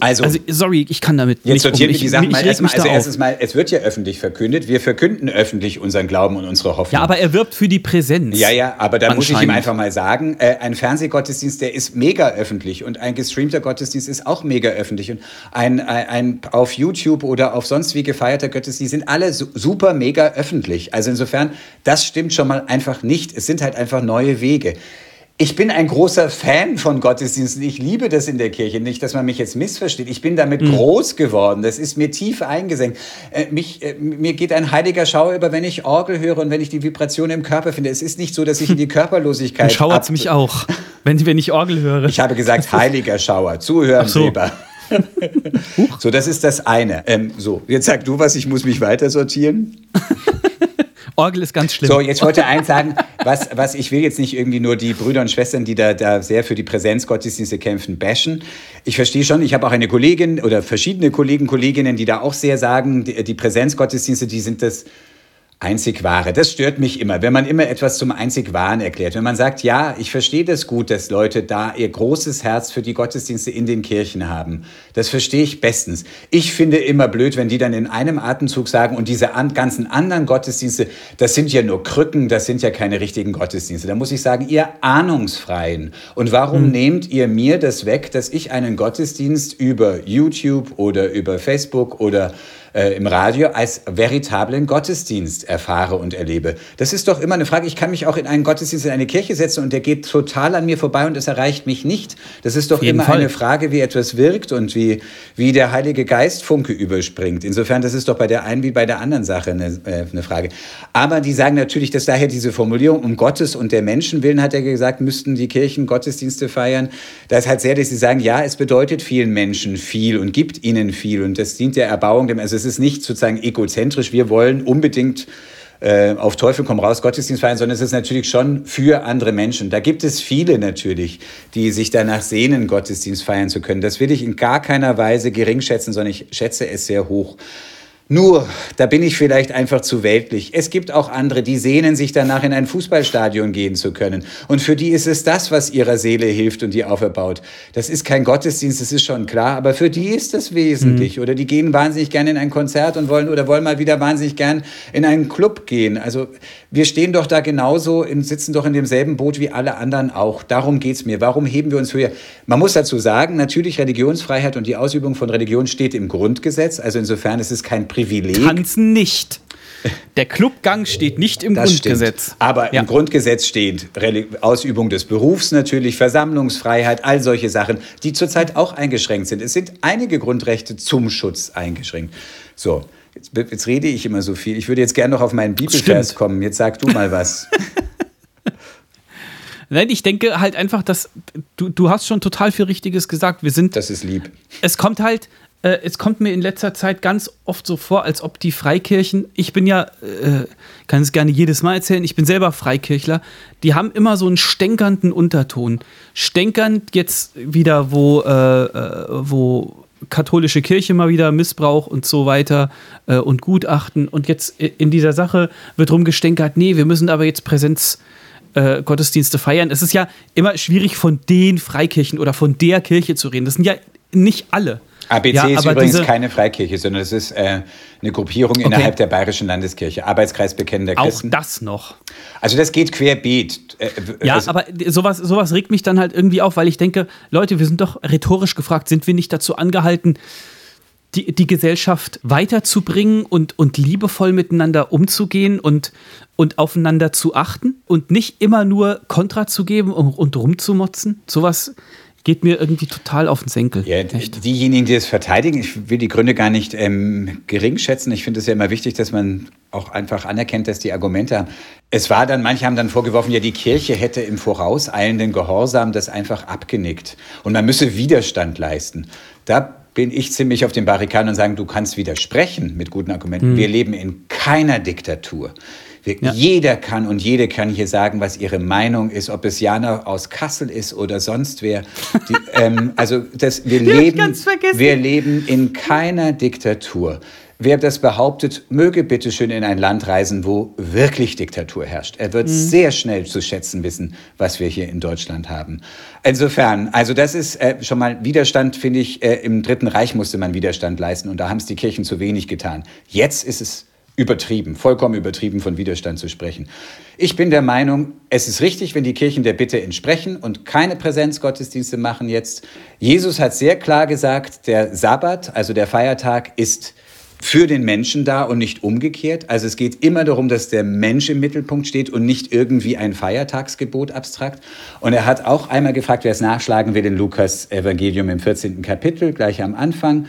Speaker 2: Also, also, sorry, ich kann damit
Speaker 1: jetzt nicht sortieren um. ich, die Sachen mal erstmal. Also erstens mal, es wird ja öffentlich verkündet. Wir verkünden öffentlich unseren Glauben und unsere Hoffnung.
Speaker 2: Ja, aber er wirbt für die Präsenz.
Speaker 1: Ja, ja, aber da muss ich ihm einfach mal sagen, äh, ein Fernsehgottesdienst, der ist mega öffentlich und ein gestreamter Gottesdienst ist auch mega öffentlich und ein, ein, ein auf YouTube oder auf sonst wie gefeierter Gottesdienst sind alle su super mega öffentlich. Also insofern, das stimmt schon mal einfach nicht. Es sind halt einfach neue Wege. Ich bin ein großer Fan von Gottesdiensten. Ich liebe das in der Kirche. Nicht, dass man mich jetzt missversteht. Ich bin damit mhm. groß geworden. Das ist mir tief eingesenkt. Äh, mich, äh, mir geht ein heiliger Schauer über, wenn ich Orgel höre und wenn ich die Vibration im Körper finde. Es ist nicht so, dass ich in die *laughs* Körperlosigkeit.
Speaker 2: Schauert es mich auch, wenn, wenn ich Orgel höre.
Speaker 1: Ich habe gesagt, heiliger Schauer. Zuhören, so. Weber. so, das ist das eine. Ähm, so, jetzt sag du was, ich muss mich weiter sortieren. *laughs*
Speaker 2: Orgel ist ganz schlimm.
Speaker 1: So, jetzt wollte eins sagen, was, was ich will jetzt nicht irgendwie nur die Brüder und Schwestern, die da, da sehr für die Präsenzgottesdienste kämpfen, bashen. Ich verstehe schon, ich habe auch eine Kollegin oder verschiedene Kollegen, Kolleginnen, die da auch sehr sagen, die, die Präsenzgottesdienste, die sind das Einzig wahre. Das stört mich immer, wenn man immer etwas zum einzig wahren erklärt. Wenn man sagt, ja, ich verstehe das gut, dass Leute da ihr großes Herz für die Gottesdienste in den Kirchen haben. Das verstehe ich bestens. Ich finde immer blöd, wenn die dann in einem Atemzug sagen, und diese an, ganzen anderen Gottesdienste, das sind ja nur Krücken, das sind ja keine richtigen Gottesdienste. Da muss ich sagen, ihr Ahnungsfreien. Und warum hm. nehmt ihr mir das weg, dass ich einen Gottesdienst über YouTube oder über Facebook oder äh, im Radio als veritablen Gottesdienst erfahre und erlebe. Das ist doch immer eine Frage. Ich kann mich auch in einen Gottesdienst, in eine Kirche setzen und der geht total an mir vorbei und es erreicht mich nicht. Das ist doch immer Fall. eine Frage, wie etwas wirkt und wie, wie der Heilige Geist Funke überspringt. Insofern, das ist doch bei der einen wie bei der anderen Sache eine, äh, eine Frage. Aber die sagen natürlich, dass daher diese Formulierung um Gottes und der Menschen willen, hat er gesagt, müssten die Kirchen Gottesdienste feiern. Da ist halt sehr, dass sie sagen, ja, es bedeutet vielen Menschen viel und gibt ihnen viel und das dient der Erbauung dem, also es ist nicht sozusagen egozentrisch, wir wollen unbedingt äh, auf Teufel komm raus Gottesdienst feiern, sondern es ist natürlich schon für andere Menschen. Da gibt es viele natürlich, die sich danach sehnen, Gottesdienst feiern zu können. Das will ich in gar keiner Weise gering schätzen, sondern ich schätze es sehr hoch. Nur, da bin ich vielleicht einfach zu weltlich. Es gibt auch andere, die sehnen sich danach, in ein Fußballstadion gehen zu können. Und für die ist es das, was ihrer Seele hilft und die auferbaut. Das ist kein Gottesdienst, das ist schon klar, aber für die ist das wesentlich. Mhm. Oder die gehen wahnsinnig gerne in ein Konzert und wollen oder wollen mal wieder wahnsinnig gern in einen Club gehen. Also wir stehen doch da genauso, in, sitzen doch in demselben Boot wie alle anderen auch. Darum geht's mir. Warum heben wir uns höher? Man muss dazu sagen, natürlich Religionsfreiheit und die Ausübung von Religion steht im Grundgesetz. Also insofern ist es kein Privileg Privileg.
Speaker 2: Tanzen nicht. Der Clubgang steht nicht im das Grundgesetz.
Speaker 1: Stimmt. Aber ja. im Grundgesetz steht Ausübung des Berufs natürlich, Versammlungsfreiheit, all solche Sachen, die zurzeit auch eingeschränkt sind. Es sind einige Grundrechte zum Schutz eingeschränkt. So, jetzt, jetzt rede ich immer so viel. Ich würde jetzt gerne noch auf meinen Bibelvers kommen. Jetzt sag du mal was. *laughs*
Speaker 2: Nein, ich denke halt einfach, dass du, du hast schon total viel Richtiges gesagt. Wir sind.
Speaker 1: Das ist lieb.
Speaker 2: Es kommt halt, äh, es kommt mir in letzter Zeit ganz oft so vor, als ob die Freikirchen, ich bin ja, äh, kann es gerne jedes Mal erzählen, ich bin selber Freikirchler, die haben immer so einen stänkernden Unterton. Stänkernd jetzt wieder, wo, äh, äh wo katholische Kirche mal wieder Missbrauch und so weiter äh, und Gutachten. Und jetzt in dieser Sache wird rumgestänkert, nee, wir müssen aber jetzt Präsenz. Äh, feiern. Es ist ja immer schwierig, von den Freikirchen oder von der Kirche zu reden. Das sind ja nicht alle.
Speaker 1: ABC ja, ist übrigens diese... keine Freikirche, sondern es ist äh, eine Gruppierung okay. innerhalb der Bayerischen Landeskirche, Arbeitskreis Bekennender
Speaker 2: Christen. Auch das noch.
Speaker 1: Also das geht querbeet.
Speaker 2: Äh, ja, also aber sowas, sowas regt mich dann halt irgendwie auf, weil ich denke, Leute, wir sind doch rhetorisch gefragt, sind wir nicht dazu angehalten, die, die Gesellschaft weiterzubringen und, und liebevoll miteinander umzugehen und, und aufeinander zu achten und nicht immer nur Kontra zu geben und, und rumzumotzen? Sowas geht mir irgendwie total auf den Senkel.
Speaker 1: Ja, diejenigen, die es verteidigen, ich will die Gründe gar nicht ähm, gering schätzen. Ich finde es ja immer wichtig, dass man auch einfach anerkennt, dass die Argumente haben. Es war dann, manche haben dann vorgeworfen, ja, die Kirche hätte im vorauseilenden Gehorsam das einfach abgenickt und man müsse Widerstand leisten. Da bin ich ziemlich auf den Barrikaden und sagen, du kannst widersprechen mit guten Argumenten. Mhm. Wir leben in keiner Diktatur. Wir, ja. Jeder kann und jede kann hier sagen, was ihre Meinung ist, ob es Jana aus Kassel ist oder sonst wer. Die, *laughs* ähm, also das, wir, leben, wir leben in keiner Diktatur. Wer das behauptet, möge bitte schön in ein Land reisen, wo wirklich Diktatur herrscht. Er wird mhm. sehr schnell zu schätzen wissen, was wir hier in Deutschland haben. Insofern, also das ist äh, schon mal Widerstand, finde ich. Äh, Im Dritten Reich musste man Widerstand leisten und da haben es die Kirchen zu wenig getan. Jetzt ist es übertrieben, vollkommen übertrieben von Widerstand zu sprechen. Ich bin der Meinung, es ist richtig, wenn die Kirchen der Bitte entsprechen und keine Präsenzgottesdienste machen jetzt. Jesus hat sehr klar gesagt, der Sabbat, also der Feiertag, ist für den Menschen da und nicht umgekehrt. Also es geht immer darum, dass der Mensch im Mittelpunkt steht und nicht irgendwie ein Feiertagsgebot abstrakt. Und er hat auch einmal gefragt, wer es nachschlagen will in Lukas Evangelium im 14. Kapitel, gleich am Anfang.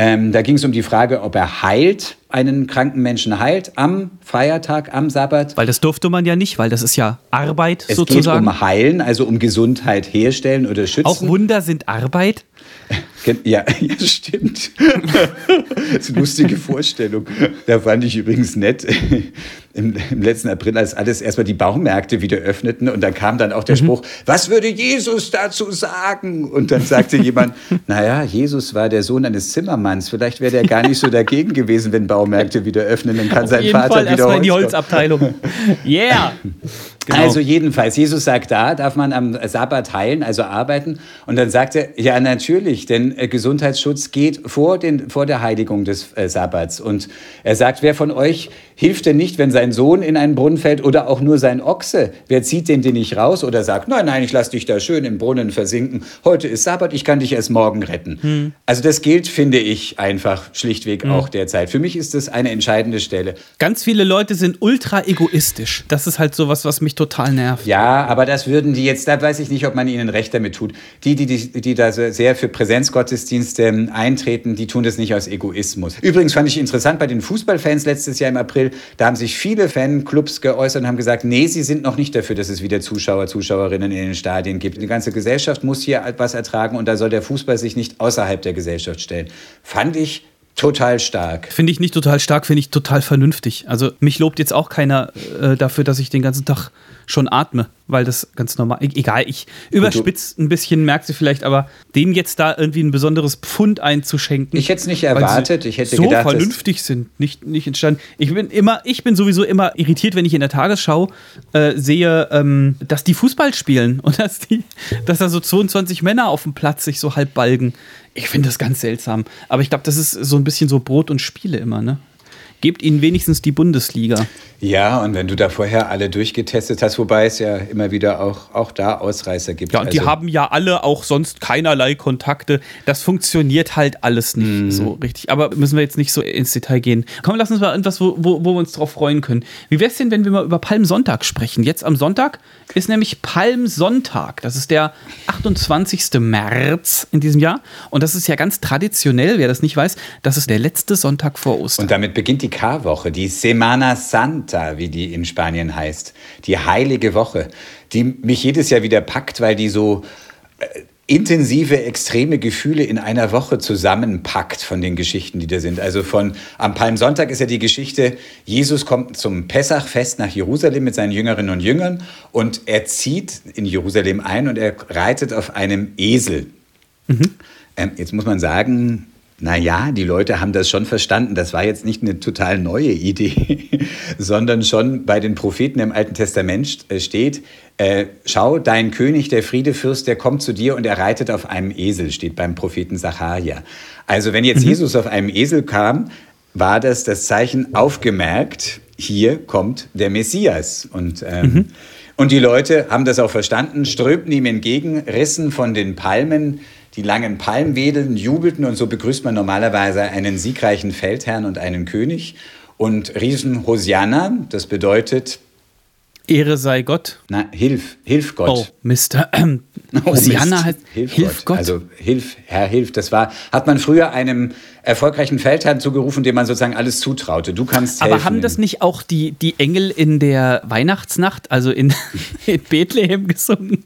Speaker 1: Ähm, da ging es um die Frage, ob er heilt, einen kranken Menschen heilt am Feiertag, am Sabbat.
Speaker 2: Weil das durfte man ja nicht, weil das ist ja Arbeit
Speaker 1: es
Speaker 2: sozusagen.
Speaker 1: Es geht um Heilen, also um Gesundheit herstellen oder schützen.
Speaker 2: Auch Wunder sind Arbeit? *laughs*
Speaker 1: Ja, *laughs* ja stimmt. das ist eine lustige Vorstellung. Da fand ich übrigens nett *laughs* im, im, letzten April, als alles erstmal die Baumärkte wieder öffneten und dann kam dann auch der mhm. Spruch, was würde Jesus dazu sagen? Und dann sagte *laughs* jemand, naja, Jesus war der Sohn eines Zimmermanns, vielleicht wäre der gar nicht so dagegen gewesen, wenn Baumärkte wieder öffnen, dann kann Auf sein Vater Fall wieder Holz
Speaker 2: in die Holzabteilung. Yeah!
Speaker 1: Genau. Also jedenfalls, Jesus sagt, da darf man am Sabbat heilen, also arbeiten. Und dann sagt er, ja natürlich, denn äh, Gesundheitsschutz geht vor, den, vor der Heiligung des äh, Sabbats. Und er sagt, wer von euch hilft denn nicht, wenn sein Sohn in einen Brunnen fällt oder auch nur sein Ochse? Wer zieht den denn nicht raus oder sagt, nein, nein, ich lass dich da schön im Brunnen versinken. Heute ist Sabbat, ich kann dich erst morgen retten. Hm. Also das gilt, finde ich, einfach schlichtweg hm. auch derzeit. Für mich ist das eine entscheidende Stelle.
Speaker 2: Ganz viele Leute sind ultra egoistisch. Das ist halt sowas, was mich total nervt.
Speaker 1: Ja, aber das würden die jetzt, da weiß ich nicht, ob man ihnen recht damit tut. Die, die, die, die da sehr für Präsenzgottesdienste eintreten, die tun das nicht aus Egoismus. Übrigens fand ich interessant bei den Fußballfans letztes Jahr im April, da haben sich viele Fanclubs geäußert und haben gesagt, nee, sie sind noch nicht dafür, dass es wieder Zuschauer, Zuschauerinnen in den Stadien gibt. Die ganze Gesellschaft muss hier etwas ertragen und da soll der Fußball sich nicht außerhalb der Gesellschaft stellen. Fand ich total stark.
Speaker 2: Finde ich nicht total stark, finde ich total vernünftig. Also mich lobt jetzt auch keiner äh, dafür, dass ich den ganzen Tag schon atme, weil das ganz normal, e- egal, ich überspitze ein bisschen, merkt sie vielleicht, aber denen jetzt da irgendwie ein besonderes Pfund einzuschenken.
Speaker 1: Ich hätte es nicht erwartet. Ich hätte
Speaker 2: so
Speaker 1: gedacht, dass-
Speaker 2: vernünftig sind, nicht, nicht entstanden. Ich bin immer, ich bin sowieso immer irritiert, wenn ich in der Tagesschau äh, sehe, ähm, dass die Fußball spielen und dass die, dass da so 22 Männer auf dem Platz sich so halb balgen. Ich finde das ganz seltsam. Aber ich glaube, das ist so ein bisschen so Brot und Spiele immer, ne? Gebt ihnen wenigstens die Bundesliga.
Speaker 1: Ja, und wenn du da vorher alle durchgetestet hast, wobei es ja immer wieder auch, auch da Ausreißer gibt.
Speaker 2: Ja, und die
Speaker 1: Also-
Speaker 2: haben ja alle auch sonst keinerlei Kontakte. Das funktioniert halt alles nicht
Speaker 1: Mhm.
Speaker 2: so richtig. Aber müssen wir jetzt nicht so ins Detail gehen. Komm, lass uns mal irgendwas, wo, wo, wo wir uns drauf freuen können. Wie wäre es denn, wenn wir mal über Palmsonntag sprechen? Jetzt am Sonntag ist nämlich Palmsonntag. Das ist der 28. März in diesem Jahr. Und das ist ja ganz traditionell, wer das nicht weiß, das ist der letzte Sonntag vor Ostern.
Speaker 1: Und damit beginnt die Karwoche, die Semana Santa, wie die in Spanien heißt. Die heilige Woche, die mich jedes Jahr wieder packt, weil die so äh, intensive, extreme Gefühle in einer Woche zusammenpackt von den Geschichten, die da sind. Also von am Palmsonntag ist ja die Geschichte, Jesus kommt zum Pessachfest nach Jerusalem mit seinen Jüngerinnen und Jüngern und er zieht in Jerusalem ein und er reitet auf einem Esel. Ähm, jetzt muss man sagen, naja, die Leute haben das schon verstanden. Das war jetzt nicht eine total neue Idee, *laughs* sondern schon bei den Propheten im Alten Testament äh, steht, äh, schau, dein König, der Friedefürst, der kommt zu dir und er reitet auf einem Esel, steht beim Propheten Sacharja. Also wenn jetzt Jesus auf einem Esel kam, war das das Zeichen aufgemerkt, hier kommt der Messias. Und, ähm, und die Leute haben das auch verstanden, strömten ihm entgegen, rissen von den Palmen die langen Palmwedeln, jubelten und so begrüßt man normalerweise einen siegreichen Feldherrn und einen König. Und riefen Hosianna, das bedeutet,
Speaker 2: Ehre sei Gott.
Speaker 1: na, hilf, hilf Gott.
Speaker 2: Oh, Mister. *clears throat*
Speaker 1: Oh,
Speaker 2: Hosianna
Speaker 1: Mist.
Speaker 2: heißt
Speaker 1: hilf,
Speaker 2: Hilf
Speaker 1: Gott.
Speaker 2: Gott.
Speaker 1: Also hilf, Herr, hilf. Das war, hat man früher einem erfolgreichen Feldherrn zugerufen, dem man sozusagen alles zutraute. Du kannst helfen.
Speaker 2: Aber haben das nicht auch die, die Engel in der Weihnachtsnacht, also in, *laughs* in Bethlehem gesungen?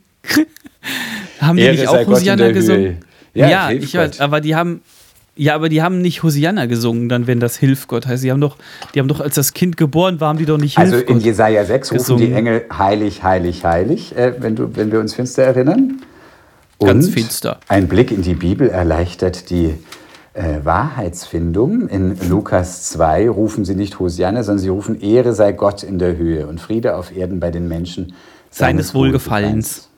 Speaker 2: Haben die
Speaker 1: Ehre
Speaker 2: nicht
Speaker 1: sei
Speaker 2: auch Hosianna gesungen?
Speaker 1: Höhe. Ja, hilf
Speaker 2: ich weiß, aber die haben ja, aber die haben nicht Hosianna gesungen, dann wenn das Hilf Gott heißt. Die haben doch, die haben doch als das Kind geboren war, haben die doch nicht Hilf
Speaker 1: Also in. Jesaja 6 rufen
Speaker 2: gesungen.
Speaker 1: die Engel heilig, heilig, heilig, äh, wenn, du, wenn wir uns finster erinnern. Und
Speaker 2: Ganz finster.
Speaker 1: Ein Blick in die Bibel erleichtert die äh, Wahrheitsfindung. In Lukas 2 rufen sie nicht Hosianna, sondern sie rufen Ehre sei Gott in der Höhe und Friede auf Erden bei den Menschen
Speaker 2: Seines Wohlgefallens.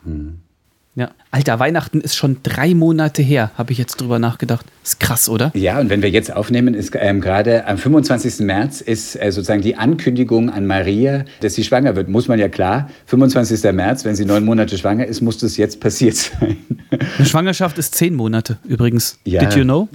Speaker 2: Ja. Alter, Weihnachten ist schon drei Monate her, habe ich jetzt drüber nachgedacht. Ist krass, oder?
Speaker 1: Ja, und wenn wir jetzt aufnehmen, ist ähm, gerade am 25. März ist äh, sozusagen die Ankündigung an Maria, dass sie schwanger wird. Muss man ja klar, 25. März, wenn sie neun Monate schwanger ist, muss das jetzt passiert sein. *laughs*
Speaker 2: Eine Schwangerschaft ist zehn Monate übrigens.
Speaker 1: Ja,
Speaker 2: Did you know?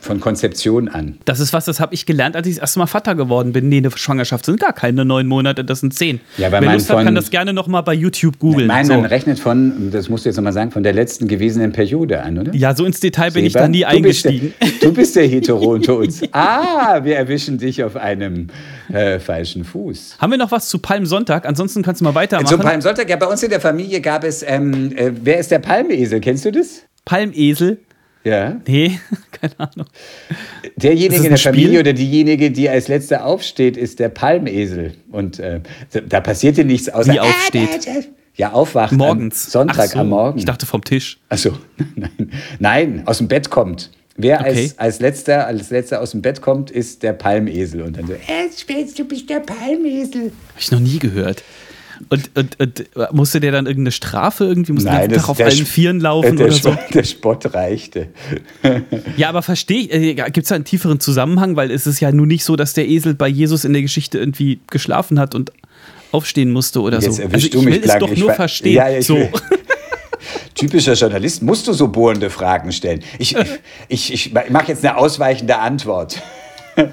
Speaker 1: Von Konzeption an.
Speaker 2: Das ist was, das habe ich gelernt, als ich das erste Mal Vater geworden bin. Nee, eine Schwangerschaft sind gar keine neun Monate, das sind zehn.
Speaker 1: Ja, weil
Speaker 2: Wer
Speaker 1: man
Speaker 2: Lust hat,
Speaker 1: von-
Speaker 2: kann das gerne noch mal bei YouTube googeln.
Speaker 1: Mein
Speaker 2: So.
Speaker 1: Mann rechnet von, das musst du jetzt nochmal sagen, von der letzten gewesenen Periode an, oder?
Speaker 2: Ja, so ins Detail bin ich
Speaker 1: Seba,
Speaker 2: da nie
Speaker 1: du bist
Speaker 2: eingestiegen.
Speaker 1: Der, du bist der Hetero unter *laughs* uns. Ah, wir erwischen dich auf einem äh, falschen Fuß.
Speaker 2: Haben wir noch was zu Palmsonntag? Ansonsten kannst du mal weitermachen.
Speaker 1: Zum Palmsonntag, ja, bei uns in der Familie gab es, ähm, äh, wer ist der Palmesel? Kennst du das?
Speaker 2: Palmesel?
Speaker 1: Ja.
Speaker 2: Nee, *laughs* keine Ahnung.
Speaker 1: Derjenige in der
Speaker 2: Spiel?
Speaker 1: Familie oder diejenige, die als letzter aufsteht, ist der Palmesel. Und äh, da- dir nichts außer.
Speaker 2: Wie aufsteht?
Speaker 1: Ja, aufwacht.
Speaker 2: Morgens.
Speaker 1: Sonntag
Speaker 2: so,
Speaker 1: am Morgen.
Speaker 2: Ich dachte vom Tisch.
Speaker 1: Achso, *laughs* nein. Nein, aus dem Bett kommt. Wer
Speaker 2: Okay.
Speaker 1: als, als, letzter, als letzter aus dem Bett kommt, ist der Palmesel. Und dann so, äh, Spätz, du bist der Palmesel.
Speaker 2: Habe ich noch nie gehört. Und, und, und musste der dann irgendeine Strafe irgendwie? Musste der
Speaker 1: Nein,
Speaker 2: Tag auf
Speaker 1: der
Speaker 2: allen Vieren laufen *laughs*
Speaker 1: der
Speaker 2: oder so?
Speaker 1: Spott, Der Spott reichte. *laughs*
Speaker 2: Ja, aber verstehe ich, äh, gibt es da einen tieferen Zusammenhang? Weil es ist ja nun nicht so, dass der Esel bei Jesus in der Geschichte irgendwie geschlafen hat und aufstehen musste oder
Speaker 1: Jetzt
Speaker 2: so. Also ich
Speaker 1: du mich
Speaker 2: will es doch
Speaker 1: Ich
Speaker 2: nur
Speaker 1: ver-
Speaker 2: verstehen.
Speaker 1: Ja, ja,
Speaker 2: so.
Speaker 1: will- *laughs* Typischer Journalist, musst du so bohrende Fragen stellen. Ich, *laughs* ich, ich mache jetzt eine ausweichende Antwort.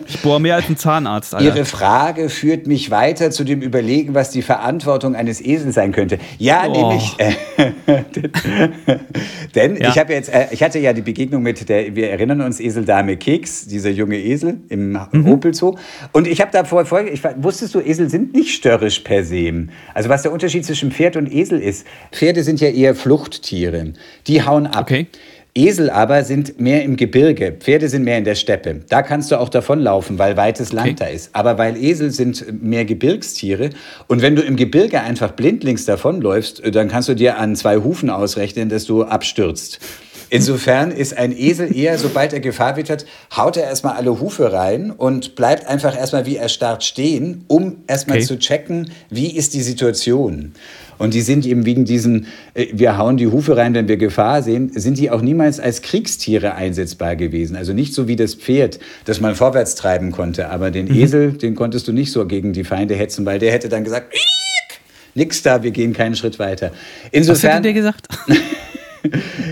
Speaker 2: Ich bohre mehr als ein Zahnarzt, Alter.
Speaker 1: Ihre Frage führt mich weiter zu dem Überlegen, was die Verantwortung eines Esels sein könnte. Ja,
Speaker 2: Oh.
Speaker 1: nämlich, äh, *laughs* denn
Speaker 2: Ja.
Speaker 1: ich habe jetzt, äh, ich hatte ja die Begegnung mit der, wir erinnern uns, Eseldame Keks, dieser junge Esel im
Speaker 2: Mhm.
Speaker 1: Opel Zoo. Und ich habe da vorher, vorher- ich, wusstest du, Esel sind nicht störrisch per se. Also was der Unterschied zwischen Pferd und Esel ist, Pferde sind ja eher Fluchttiere. Die hauen ab.
Speaker 2: Okay.
Speaker 1: Esel aber sind mehr im Gebirge, Pferde sind mehr in der Steppe. Da kannst du auch davonlaufen, weil weites Land okay. da ist. Aber weil Esel sind mehr Gebirgstiere und wenn du im Gebirge einfach blindlings davonläufst, dann kannst du dir an zwei Hufen ausrechnen, dass du abstürzt. Insofern ist ein Esel eher, sobald er Gefahr wittert, haut er erstmal alle Hufe rein und bleibt einfach erstmal wie erstarrt stehen, um erstmal okay. zu checken, wie ist die Situation. Und die sind eben wegen diesen, äh, wir hauen die Hufe rein, wenn wir Gefahr sehen, sind die auch niemals als Kriegstiere einsetzbar gewesen. Also nicht so wie das Pferd, das man vorwärts treiben konnte. Aber den mhm. Esel, den konntest du nicht so gegen die Feinde hetzen, weil der hätte dann gesagt, nix da, wir gehen keinen Schritt weiter.
Speaker 2: Insofern, Was hätte der gesagt? *laughs*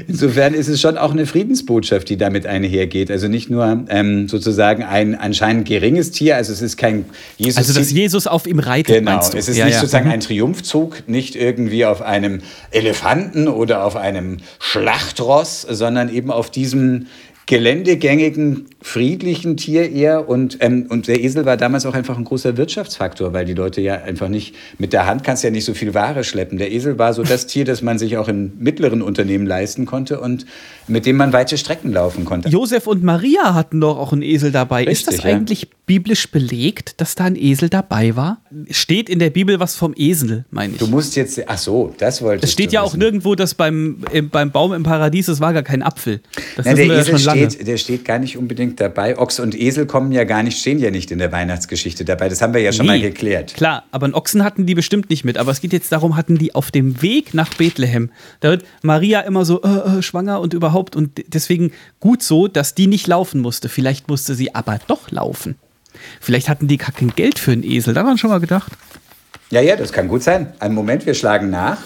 Speaker 1: Insofern ist es schon auch eine Friedensbotschaft, die damit einhergeht. Also nicht nur ähm, sozusagen ein anscheinend geringes Tier, also es ist kein
Speaker 2: Jesus. Also dass Jesus auf ihm reitet,
Speaker 1: genau. meinst du? Es ist ja, nicht ja. sozusagen mhm. ein Triumphzug, nicht irgendwie auf einem Elefanten oder auf einem Schlachtross, sondern eben auf diesem geländegängigen, friedlichen Tier eher. Und, ähm, und der Esel war damals auch einfach ein großer Wirtschaftsfaktor, weil die Leute ja einfach nicht, mit der Hand kannst du ja nicht so viel Ware schleppen. Der Esel war so das Tier, das man sich auch in mittleren Unternehmen leisten konnte und mit dem man weite Strecken laufen konnte.
Speaker 2: Josef und Maria hatten doch auch einen Esel dabei. Richtig, Ist das ja? eigentlich biblisch belegt, dass da ein Esel dabei war? Steht in der Bibel was vom Esel, meine ich.
Speaker 1: Du musst jetzt, ach so, das wollte ich.
Speaker 2: Es steht ja wissen. auch nirgendwo, dass beim, beim Baum im Paradies, das war gar kein Apfel. Das
Speaker 1: Nein, der Esel ja steht, der steht gar nicht unbedingt dabei. Ochs und Esel kommen ja gar nicht, stehen ja nicht in der Weihnachtsgeschichte dabei. Das haben wir ja schon nee, mal geklärt.
Speaker 2: Klar, aber einen Ochsen hatten die bestimmt nicht mit. Aber es geht jetzt darum, hatten die auf dem Weg nach Bethlehem. Da wird Maria immer so äh, äh, schwanger und überhaupt. Und deswegen gut so, dass die nicht laufen musste. Vielleicht musste sie aber doch laufen. Vielleicht hatten die gar kein Geld für einen Esel. Daran schon mal gedacht.
Speaker 1: Ja, ja, das kann gut sein. Einen Moment, wir schlagen nach.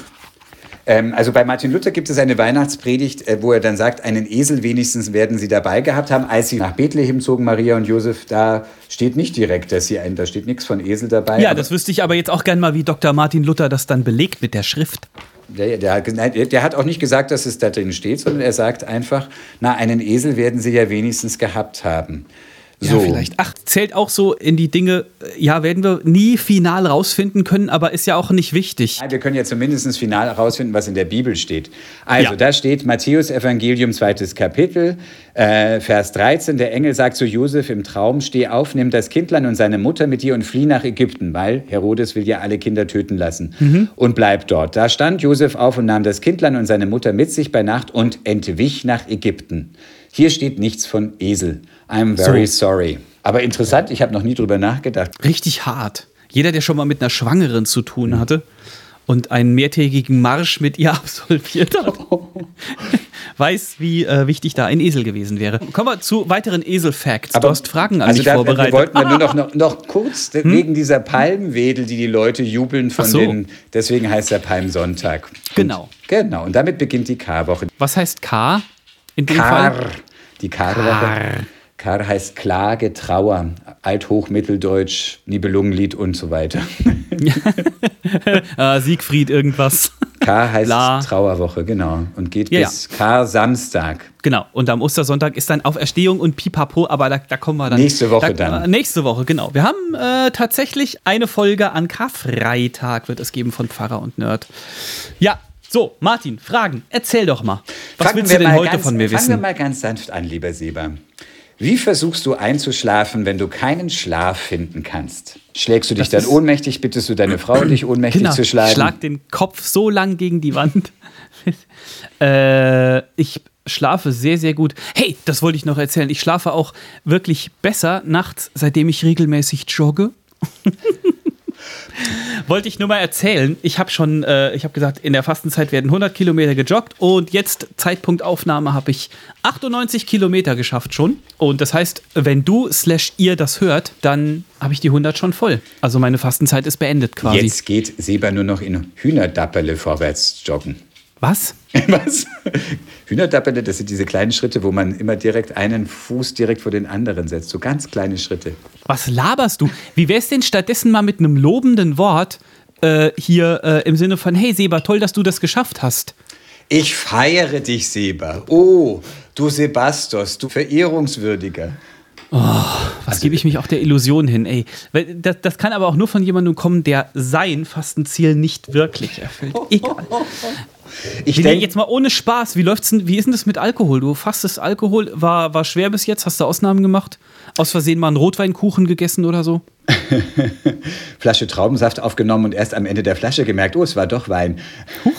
Speaker 1: Ähm, also bei Martin Luther gibt es eine Weihnachtspredigt, äh, wo er dann sagt, einen Esel wenigstens werden sie dabei gehabt haben. Als sie nach Bethlehem zogen, Maria und Josef, da steht nicht direkt, dass sie ein, da steht nichts von Esel dabei.
Speaker 2: Ja, das wüsste ich aber jetzt auch gern mal, wie Dr. Martin Luther das dann belegt mit der Schrift.
Speaker 1: Der, der, der, hat auch nicht gesagt, dass es da drin steht, sondern er sagt einfach, na, einen Esel werden sie ja wenigstens gehabt haben.
Speaker 2: So. Ja, vielleicht. Ach, zählt auch so in die Dinge, ja, werden wir nie final rausfinden können, aber ist ja auch nicht wichtig.
Speaker 1: Wir können ja zumindest final rausfinden, was in der Bibel steht. Also, ja. da steht Matthäus Evangelium, zweites Kapitel, äh, Vers 13. Der Engel sagt zu Josef im Traum: Steh auf, nimm das Kindlein und seine Mutter mit dir und flieh nach Ägypten, weil Herodes will ja alle Kinder töten lassen. Mhm. Und bleib dort. Da stand Josef auf und nahm das Kindlein und seine Mutter mit sich bei Nacht und entwich nach Ägypten. Hier steht nichts von Esel. I'm very so. sorry. Aber interessant, ich habe noch nie drüber nachgedacht.
Speaker 2: Richtig hart. Jeder, der schon mal mit einer Schwangeren zu tun mhm. hatte und einen mehrtägigen Marsch mit ihr *laughs* absolviert hat, *laughs* weiß, wie äh, wichtig da ein Esel gewesen wäre. Kommen wir zu weiteren Esel-Facts. Du hast Fragen an also mich da, vorbereitet.
Speaker 1: Wir wollten ah. nur noch, noch, noch *laughs* kurz hm? wegen dieser Palmwedel, die die Leute jubeln von so. den, deswegen heißt der Palmsonntag.
Speaker 2: Genau.
Speaker 1: genau, und damit beginnt die K-Woche.
Speaker 2: Was heißt K?
Speaker 1: In dem Kar, Fall? Die Karwoche. Kar heißt Klage, Trauer, Althochmitteldeutsch, Nibelungenlied und so weiter. *laughs*
Speaker 2: äh, Siegfried irgendwas.
Speaker 1: Kar heißt La. Trauerwoche, genau. Und geht ja, bis ja. Kar Samstag.
Speaker 2: Genau. Und am Ostersonntag ist dann Auferstehung und Pipapo, aber da, da kommen wir dann.
Speaker 1: Nächste Woche
Speaker 2: da,
Speaker 1: dann.
Speaker 2: Äh, nächste Woche, genau. Wir haben äh, tatsächlich eine Folge an Karfreitag, wird es geben von Pfarrer und Nerd. Ja, so, Martin, Fragen. Erzähl doch mal. Was fangen willst du denn heute
Speaker 1: ganz,
Speaker 2: von mir wissen?
Speaker 1: Fangen wir mal ganz sanft an, lieber Sieber. Wie versuchst du einzuschlafen, wenn du keinen Schlaf finden kannst? Schlägst du dich das dann ohnmächtig? Bittest du deine Frau, dich ohnmächtig genau. zu schlagen? Ich
Speaker 2: schlag den Kopf so lang gegen die Wand. *laughs* äh, ich schlafe sehr, sehr gut. Hey, das wollte ich noch erzählen. Ich schlafe auch wirklich besser nachts, seitdem ich regelmäßig jogge. *laughs* Wollte ich nur mal erzählen. Ich habe schon, äh, ich habe gesagt, in der Fastenzeit werden 100 Kilometer gejoggt und jetzt, Zeitpunkt Aufnahme, habe ich 98 Kilometer geschafft schon. Und das heißt, wenn du slash ihr das hört, dann habe ich die 100 schon voll. Also meine Fastenzeit ist beendet quasi.
Speaker 1: Jetzt geht Seba nur noch in Hühnerdapperle vorwärts joggen.
Speaker 2: Was? *laughs*
Speaker 1: Was? Hühnerdappele, das sind diese kleinen Schritte, wo man immer direkt einen Fuß direkt vor den anderen setzt. So ganz kleine Schritte.
Speaker 2: Was laberst du? Wie wär's denn stattdessen mal mit einem lobenden Wort äh, hier äh, im Sinne von: Hey Seba, toll, dass du das geschafft hast?
Speaker 1: Ich feiere dich, Seba. Oh, du Sebastos, du Verehrungswürdiger.
Speaker 2: Oh, Das gebe ich mich auch der Illusion hin, ey. Das, das kann aber auch nur von jemandem kommen, der sein Fastenziel nicht wirklich erfüllt. Egal. *laughs*
Speaker 1: Ich denke,
Speaker 2: jetzt mal ohne Spaß, wie läuft's denn, wie ist denn das mit Alkohol? Du fastest Alkohol, war, war schwer bis jetzt, hast du Ausnahmen gemacht? Aus Versehen mal einen Rotweinkuchen gegessen oder so? *laughs*
Speaker 1: Flasche Traubensaft aufgenommen und erst am Ende der Flasche gemerkt, oh, es war doch Wein.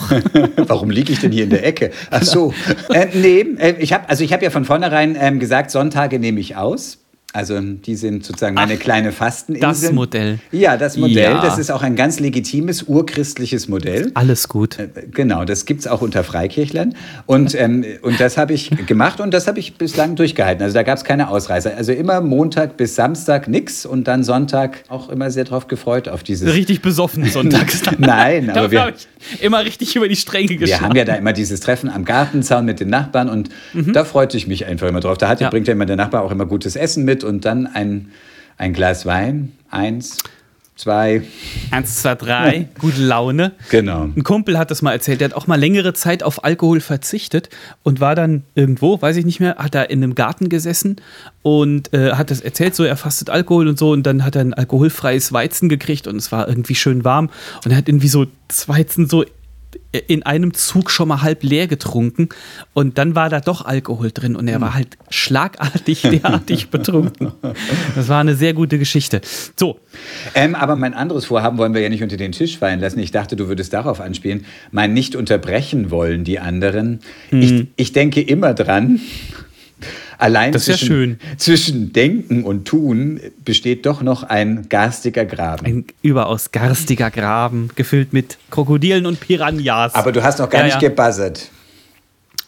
Speaker 1: *laughs* Warum liege ich denn hier in der Ecke? Ach so. *laughs* Äh, nee, äh, ich habe also ich hab ja von vornherein ähm, gesagt, Sonntage nehme ich aus. Also die sind sozusagen meine
Speaker 2: Ach,
Speaker 1: kleine Fasteninsel.
Speaker 2: das Modell.
Speaker 1: Ja, das Modell.
Speaker 2: Ja.
Speaker 1: Das ist auch ein ganz legitimes, urchristliches Modell.
Speaker 2: Alles gut.
Speaker 1: Genau, das gibt es auch unter Freikirchlern. Und, ähm, und das habe ich gemacht und das habe ich bislang durchgehalten. Also da gab es keine Ausreißer. Also immer Montag bis Samstag nix und dann Sonntag auch immer sehr drauf gefreut auf dieses.
Speaker 2: Richtig besoffen sonntags. *laughs*
Speaker 1: Nein, aber wir,
Speaker 2: immer richtig über die Stränge
Speaker 1: wir
Speaker 2: geschlagen.
Speaker 1: haben ja da immer dieses Treffen am Gartenzaun mit den Nachbarn und da freute ich mich einfach immer drauf. Da hat,
Speaker 2: Mhm. Ja.
Speaker 1: bringt ja immer der Nachbar auch immer gutes Essen mit und dann ein, ein Glas Wein. Eins, zwei,
Speaker 2: Eins, zwei, drei, gute Laune.
Speaker 1: genau.
Speaker 2: Ein Kumpel hat das mal erzählt, der hat auch mal längere Zeit auf Alkohol verzichtet und war dann irgendwo, weiß ich nicht mehr, hat er in einem Garten gesessen und äh, hat das erzählt, so er fastet Alkohol und so und dann hat er ein alkoholfreies Weizen gekriegt und es war irgendwie schön warm und er hat irgendwie so das Weizen so in einem Zug schon mal halb leer getrunken und dann war da doch Alkohol drin und er war halt schlagartig *laughs* derartig betrunken. Das war eine sehr gute Geschichte. So,
Speaker 1: Ähm, aber mein anderes Vorhaben wollen wir ja nicht unter den Tisch fallen lassen. Ich dachte, du würdest darauf anspielen. Mein nicht unterbrechen wollen die anderen.
Speaker 2: Mhm.
Speaker 1: Ich, ich denke immer dran. Allein
Speaker 2: Das ist ja
Speaker 1: zwischen,
Speaker 2: schön.
Speaker 1: zwischen Denken und Tun besteht doch noch ein garstiger Graben.
Speaker 2: Ein überaus garstiger Graben, gefüllt mit Krokodilen und Piranhas.
Speaker 1: aber du hast noch gar
Speaker 2: Ja,
Speaker 1: nicht
Speaker 2: ja.
Speaker 1: gebuzzert.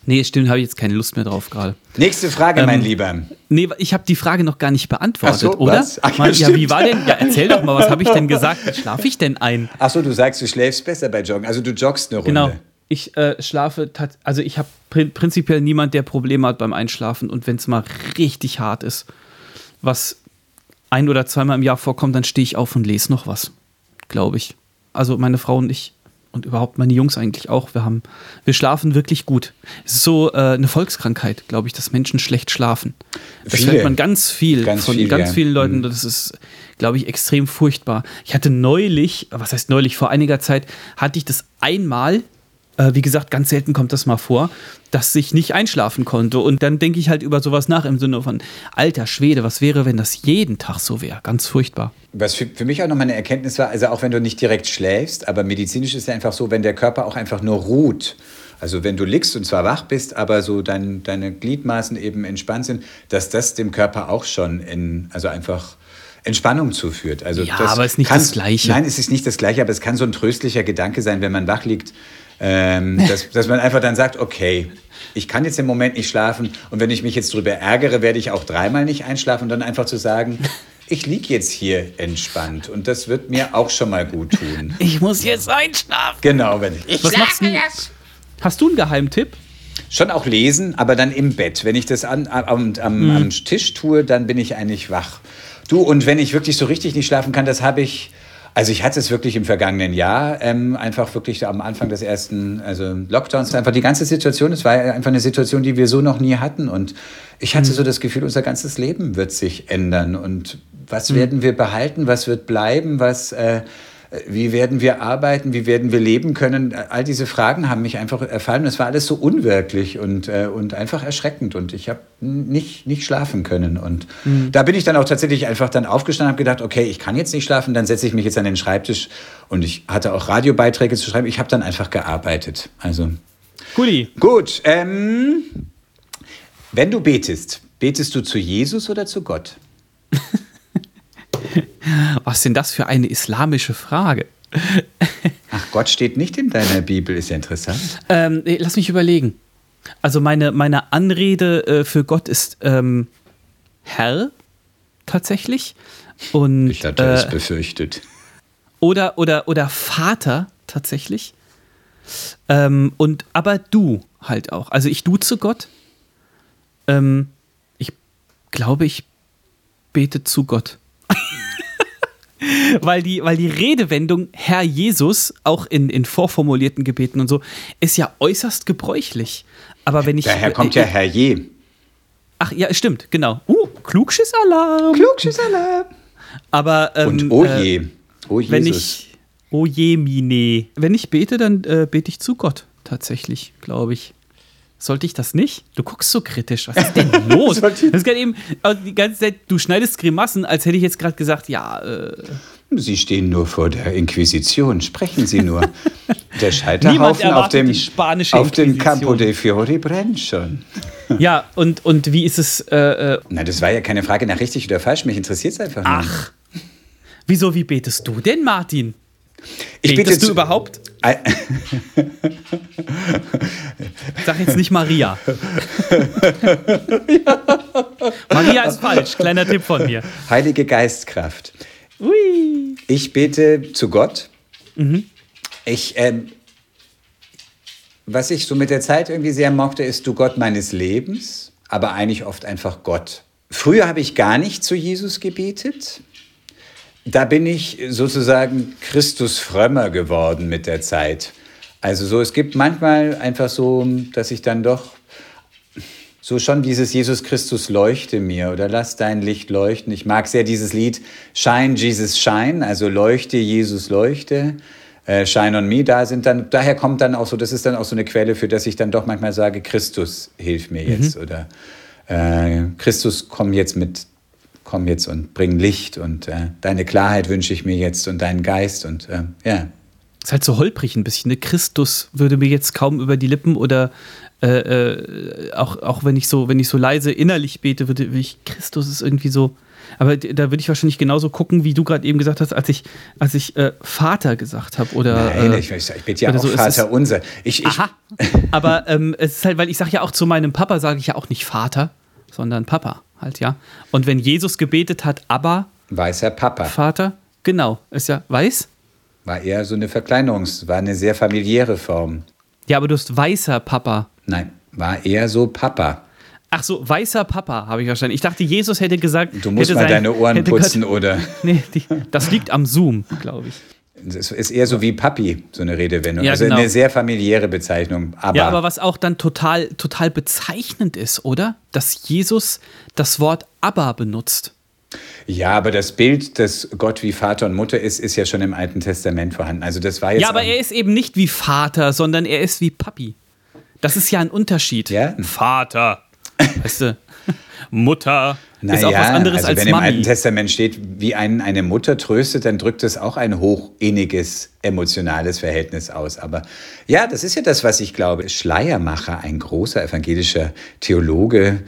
Speaker 2: nee, stimmt, habe ich jetzt keine Lust mehr drauf gerade.
Speaker 1: Nächste Frage,
Speaker 2: Ähm,
Speaker 1: mein Lieber.
Speaker 2: Nee, ich habe die Frage noch gar nicht beantwortet,
Speaker 1: so,
Speaker 2: oder?
Speaker 1: was? Ach
Speaker 2: Mal, ja, wie war denn? Ja, erzähl doch mal, was habe ich denn gesagt? Wie schlafe ich denn ein?
Speaker 1: Ach so, du sagst, du schläfst besser bei Joggen. Also du joggst eine Runde.
Speaker 2: Genau. Ich äh, schlafe, also ich habe prin prinzipiell niemand, der Probleme hat beim Einschlafen und wenn es mal richtig hart ist, was ein oder zweimal im Jahr vorkommt, dann stehe ich auf und lese noch was, glaube ich. Also meine Frau und ich und überhaupt meine Jungs eigentlich auch. Wir haben, wir schlafen wirklich gut. Es ist so äh, eine Volkskrankheit, glaube ich, dass Menschen schlecht schlafen. Das
Speaker 1: Viele.
Speaker 2: hört man ganz viel
Speaker 1: Ganz
Speaker 2: von
Speaker 1: viel,
Speaker 2: ganz
Speaker 1: ja.
Speaker 2: vielen Leuten.
Speaker 1: Mhm.
Speaker 2: Das ist, glaube ich, extrem furchtbar. Ich hatte neulich, was heißt neulich, vor einiger Zeit hatte ich das einmal, äh, wie gesagt, ganz selten kommt das mal vor, dass ich nicht einschlafen konnte. Und dann denke ich halt über sowas nach im Sinne von, alter Schwede, was wäre, wenn das jeden Tag so wäre? Ganz furchtbar.
Speaker 1: Was für, für mich auch nochmal eine Erkenntnis war, also auch wenn du nicht direkt schläfst, aber medizinisch ist ja einfach so, wenn der Körper auch einfach nur ruht. Also wenn du liegst und zwar wach bist, aber so dein, deine Gliedmaßen eben entspannt sind, dass das dem Körper auch schon in, also einfach Entspannung zuführt. Also
Speaker 2: Ja,
Speaker 1: das
Speaker 2: aber ist nicht
Speaker 1: kann-
Speaker 2: das Gleiche.
Speaker 1: Nein, es ist nicht das Gleiche, aber es kann so ein tröstlicher Gedanke sein, wenn man wach liegt, ähm, dass, dass man einfach dann sagt, okay, ich kann jetzt im Moment nicht schlafen und wenn ich mich jetzt darüber ärgere, werde ich auch dreimal nicht einschlafen und dann einfach zu sagen, ich liege jetzt hier entspannt und das wird mir auch schon mal gut tun.
Speaker 2: Ich muss jetzt einschlafen.
Speaker 1: Genau, wenn ich,
Speaker 2: Was machst du? Hast du einen Geheimtipp?
Speaker 1: schon auch lesen, aber dann im Bett. Wenn ich das an, am, am, am Tisch tue, dann bin ich eigentlich wach. Du, und wenn ich wirklich so richtig nicht schlafen kann, das habe ich, also ich hatte es wirklich im vergangenen Jahr, ähm, einfach wirklich am Anfang des ersten, also Lockdowns, einfach die ganze Situation, es war einfach eine Situation, die wir so noch nie hatten. Und ich hatte so das Gefühl, unser ganzes Leben wird sich ändern. Und was werden wir behalten, was wird bleiben, was... Äh, wie werden wir arbeiten, wie werden wir leben können? All diese Fragen haben mich einfach erfallen. Es war alles so unwirklich und, äh, und einfach erschreckend. Und ich habe nicht, nicht schlafen können. Und da bin ich dann auch tatsächlich einfach dann aufgestanden und habe gedacht, okay, ich kann jetzt nicht schlafen, dann setze ich mich jetzt an den Schreibtisch. Und ich hatte auch Radiobeiträge zu schreiben. Ich habe dann einfach gearbeitet. Also
Speaker 2: Gulli.
Speaker 1: gut. Ähm, wenn du betest, betest du zu Jesus oder zu Gott? *laughs*
Speaker 2: Was denn das für eine islamische Frage?
Speaker 1: Ach, Gott steht nicht in deiner Bibel, ist ja interessant.
Speaker 2: Ähm, lass mich überlegen. Also meine, meine Anrede äh, für Gott ist ähm, Herr tatsächlich. Und,
Speaker 1: Ich hatte es
Speaker 2: äh,
Speaker 1: befürchtet.
Speaker 2: oder, oder, oder Vater tatsächlich. Ähm, und aber du halt auch. Also ich duze Gott. Ähm, ich glaube, ich bete zu Gott. Weil, die, weil die Redewendung Herr Jesus, auch in, in vorformulierten Gebeten und so, ist ja äußerst gebräuchlich. Aber wenn ich.
Speaker 1: Daher kommt ja Herr Je.
Speaker 2: Ach ja, stimmt, genau. Uh, Klugschissalarm.
Speaker 1: Klugschissalarm.
Speaker 2: Aber ähm,
Speaker 1: Und oh je,
Speaker 2: äh,
Speaker 1: oh Jesus.
Speaker 2: wenn ich oh je mine, wenn ich bete, dann äh, bete ich zu Gott tatsächlich, glaube ich. Sollte ich das nicht? Du guckst so kritisch. Was ist denn *laughs* los? das ist gerade eben also die ganze Zeit, du schneidest Grimassen, als hätte ich jetzt gerade gesagt, ja, äh,
Speaker 1: Sie stehen nur vor der Inquisition. Sprechen Sie nur. Der Scheiterhaufen auf dem, auf dem. Campo de Fiori brennt schon. *laughs*
Speaker 2: ja, und, und wie ist es, äh, äh,
Speaker 1: Na, das war ja keine Frage nach richtig oder falsch. Mich interessiert es einfach nur.
Speaker 2: ach, wieso, wie betest du denn, Martin?
Speaker 1: ich
Speaker 2: betest
Speaker 1: bitte
Speaker 2: du überhaupt? *laughs* Sag jetzt nicht Maria. *laughs* Maria ist falsch, kleiner Tipp von mir.
Speaker 1: Heilige Geistkraft.
Speaker 2: Ui.
Speaker 1: Ich bete zu Gott. Ich, ähm, was ich so mit der Zeit irgendwie sehr mochte, ist du Gott meines Lebens, aber eigentlich oft einfach Gott. Früher habe ich gar nicht zu Jesus gebetet. Da bin ich sozusagen Christus frömmer geworden mit der Zeit. Also so, es gibt manchmal einfach so, dass ich dann doch so schon dieses Jesus Christus leuchte mir oder lass dein Licht leuchten. Ich mag sehr dieses Lied Shine Jesus Shine, also leuchte Jesus leuchte. Äh, Shine on me, da sind dann, daher kommt dann auch so, das ist dann auch so eine Quelle, für das ich dann doch manchmal sage, Christus hilf mir jetzt oder äh, Christus komm jetzt mit, komm jetzt und bring Licht und äh, deine Klarheit wünsche ich mir jetzt und deinen Geist und äh, ja.
Speaker 2: Ist halt so holprig ein bisschen. Ne? Christus würde mir jetzt kaum über die Lippen oder äh, äh, auch, auch wenn ich so, wenn ich so leise innerlich bete, würde ich, Christus ist irgendwie so. Aber da würde ich wahrscheinlich genauso gucken, wie du gerade eben gesagt hast, als ich, als ich äh, Vater gesagt habe. Oder,
Speaker 1: Nein,
Speaker 2: äh,
Speaker 1: ich, ich, bitte ja auch
Speaker 2: so, es ist-
Speaker 1: Vater unser. Ich, ich,
Speaker 2: Aha. Aber ähm, es ist halt, weil ich sage ja auch zu meinem Papa, sage ich ja auch nicht Vater, sondern Papa halt, ja. Und wenn Jesus gebetet hat, aber
Speaker 1: weißer Papa.
Speaker 2: Vater, genau, ist ja weiß.
Speaker 1: War eher so eine Verkleinerungs-, war eine sehr familiäre Form.
Speaker 2: Ja, aber du hast weißer Papa.
Speaker 1: Nein, war eher so Papa.
Speaker 2: Ach so, weißer Papa, habe ich verstanden. Ich dachte, Jesus hätte gesagt,
Speaker 1: Du musst mal
Speaker 2: sein-
Speaker 1: deine Ohren putzen
Speaker 2: Gott-
Speaker 1: oder. *laughs*
Speaker 2: Nee, die, das liegt am Zoom, glaube ich.
Speaker 1: Es ist eher so wie Papi, so eine Redewendung.
Speaker 2: Ja,
Speaker 1: also
Speaker 2: genau.
Speaker 1: eine sehr familiäre Bezeichnung. Aber,
Speaker 2: Ja, aber was auch dann total, total bezeichnend ist, oder? Dass Jesus das Wort aber benutzt.
Speaker 1: ja, aber das Bild, dass Gott wie Vater und Mutter ist, ist ja schon im Alten Testament vorhanden. Also das war jetzt.
Speaker 2: Ja, aber er ist eben nicht wie Vater, sondern er ist wie Papi. Das ist ja ein Unterschied.
Speaker 1: Ja?
Speaker 2: Vater. Weißt du? Mutter ist auch
Speaker 1: Naja,
Speaker 2: was anderes
Speaker 1: also
Speaker 2: als
Speaker 1: wenn im Alten
Speaker 2: Mami.
Speaker 1: Testament steht, wie ein, eine Mutter tröstet, dann drückt es auch ein hochinniges, emotionales Verhältnis aus. Aber ja, das ist ja das, was ich glaube. Schleiermacher, ein großer evangelischer Theologe,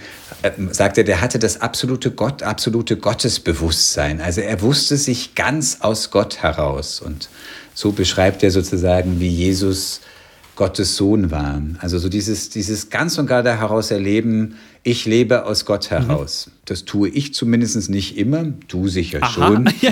Speaker 1: äh, sagte, der hatte das absolute Gott, absolute Gottesbewusstsein. Also er wusste sich ganz aus Gott heraus. Und so beschreibt er sozusagen, wie Jesus Gottes Sohn war. Also so dieses, dieses ganz und gar da heraus erleben, ich lebe aus Gott heraus. Das tue ich zumindest nicht immer, du sicher schon. *laughs* *laughs*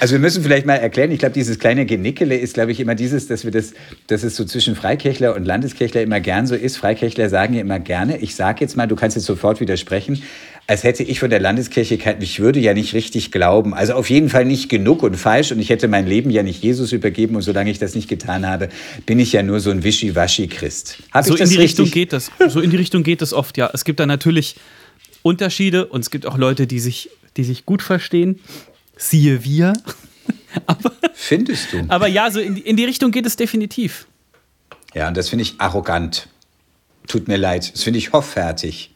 Speaker 1: Also wir müssen vielleicht mal erklären, ich glaube, dieses kleine Genickele ist, glaube ich, immer dieses, dass wir das, dass es so zwischen Freikirchler und Landeskirchler immer gern so ist. Freikirchler sagen ja immer gerne, ich sage jetzt mal, du kannst jetzt sofort widersprechen, als hätte ich von der Landeskirche, kein- ich würde ja nicht richtig glauben. Also auf jeden Fall nicht genug und falsch und ich hätte mein Leben ja nicht Jesus übergeben und solange ich das nicht getan habe, bin ich ja nur so ein Wischiwaschi-Christ.
Speaker 2: So in die Richtung
Speaker 1: richtig?
Speaker 2: geht das. So in die Richtung geht das oft, ja. Es gibt da natürlich Unterschiede und es gibt auch Leute, die sich, die sich gut verstehen. Siehe wir. *laughs* aber,
Speaker 1: Findest du?
Speaker 2: aber ja, so in, die- in die Richtung geht es definitiv.
Speaker 1: Ja, und das finde ich arrogant. Tut mir leid. Das finde ich hoffärtig.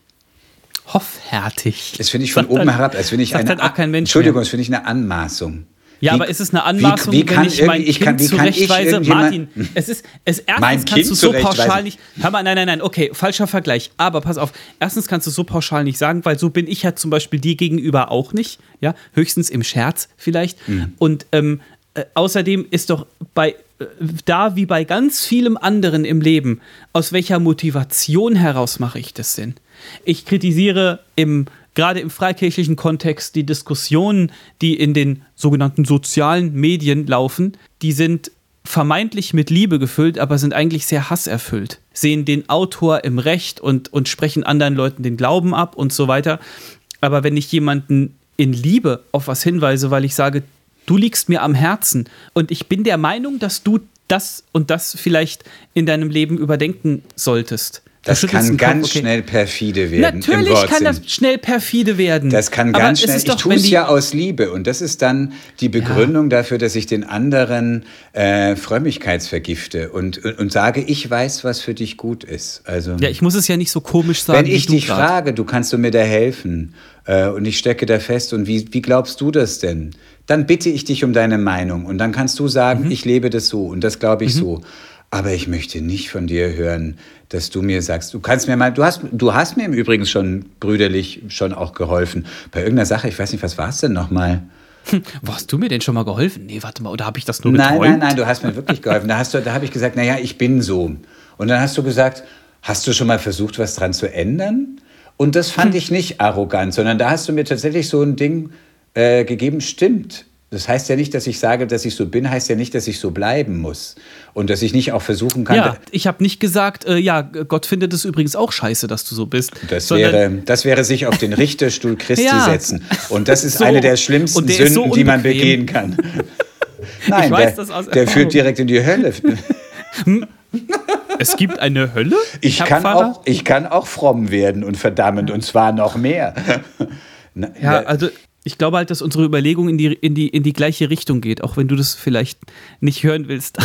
Speaker 2: Hoffärtig.
Speaker 1: Das finde ich von
Speaker 2: Sagt
Speaker 1: oben
Speaker 2: dann-
Speaker 1: herab. Das finde ich eine,
Speaker 2: halt auch kein Mensch
Speaker 1: Entschuldigung,
Speaker 2: mehr.
Speaker 1: das finde ich eine Anmaßung.
Speaker 2: Ja,
Speaker 1: Wie-
Speaker 2: aber ist es eine Anmaßung,
Speaker 1: wie, wie kann
Speaker 2: wenn ich mein
Speaker 1: ich
Speaker 2: Kind
Speaker 1: kann,
Speaker 2: zurechtweise? Martin, es ist, es erstens
Speaker 1: Mein
Speaker 2: kannst
Speaker 1: Kind
Speaker 2: du so pauschal nicht. Hör mal, nein, nein, nein, okay, falscher Vergleich. Aber pass auf, erstens kannst du so pauschal nicht sagen, weil so bin ich ja zum Beispiel dir gegenüber auch nicht. Ja, höchstens im Scherz vielleicht.
Speaker 1: Mhm.
Speaker 2: Und ähm, äh, außerdem ist doch bei äh, da wie bei ganz vielem anderen im Leben, aus welcher Motivation heraus mache ich das denn? Ich kritisiere im gerade im freikirchlichen Kontext die Diskussionen, die in den sogenannten sozialen Medien laufen, die sind vermeintlich mit Liebe gefüllt, aber sind eigentlich sehr hasserfüllt. Sehen den Autor im Recht und, und sprechen anderen Leuten den Glauben ab und so weiter. Aber wenn ich jemanden in Liebe auf was hinweise, weil ich sage, du liegst mir am Herzen und ich bin der Meinung, dass du das und das vielleicht in deinem Leben überdenken solltest,
Speaker 1: Das kann ganz okay. schnell perfide werden.
Speaker 2: Natürlich kann das schnell perfide werden.
Speaker 1: Das kann ganz schnell. ich tue es ja aus Liebe. Und das ist dann die Begründung ja. dafür, dass ich den anderen äh, Frömmigkeitsvergifte und, und, und, sage, ich weiß, was für dich gut ist. Also,
Speaker 2: ja, ich muss es ja nicht so komisch sagen.
Speaker 1: Wenn ich dich grad. frage, du kannst du mir da helfen äh, und ich stecke da fest und wie, wie glaubst du das denn? Dann bitte ich dich um deine Meinung und dann kannst du sagen, mhm. ich lebe das so und das glaube ich mhm. so. Aber ich möchte nicht von dir hören, dass du mir sagst, du kannst mir mal, du hast, du hast mir im Übrigen schon brüderlich schon auch geholfen. Bei irgendeiner Sache, ich weiß nicht, was war es denn nochmal?
Speaker 2: Hm, wo hast du mir denn schon mal geholfen? Nee, warte mal, oder habe ich das nur
Speaker 1: geträumt? Nein, nein, nein, du hast mir wirklich geholfen. Da, da habe ich gesagt, naja, ich bin so. Und dann hast du gesagt, hast du schon mal versucht, was dran zu ändern? Und das fand hm. ich nicht arrogant, sondern da hast du mir tatsächlich so ein Ding äh, gegeben, stimmt. Das heißt ja nicht, dass ich sage, dass ich so bin, heißt ja nicht, dass ich so bleiben muss. Und dass ich nicht auch versuchen kann.
Speaker 2: Ja, ich habe nicht gesagt, äh, ja, Gott findet es übrigens auch scheiße, dass du so bist.
Speaker 1: Das, wäre, das wäre sich auf den Richterstuhl *laughs* Christi ja. setzen. Und das ist *laughs* so. eine der schlimmsten der Sünden, so die man begehen kann. *laughs* Nein, weiß, der, der führt direkt in die Hölle.
Speaker 2: Es gibt eine Hölle?
Speaker 1: Ich kann, auch, ich kann auch fromm werden und verdammend, und zwar noch mehr.
Speaker 2: ja, also ich glaube halt, dass unsere Überlegung in die, in, die, in die gleiche Richtung geht, auch wenn du das vielleicht nicht hören willst.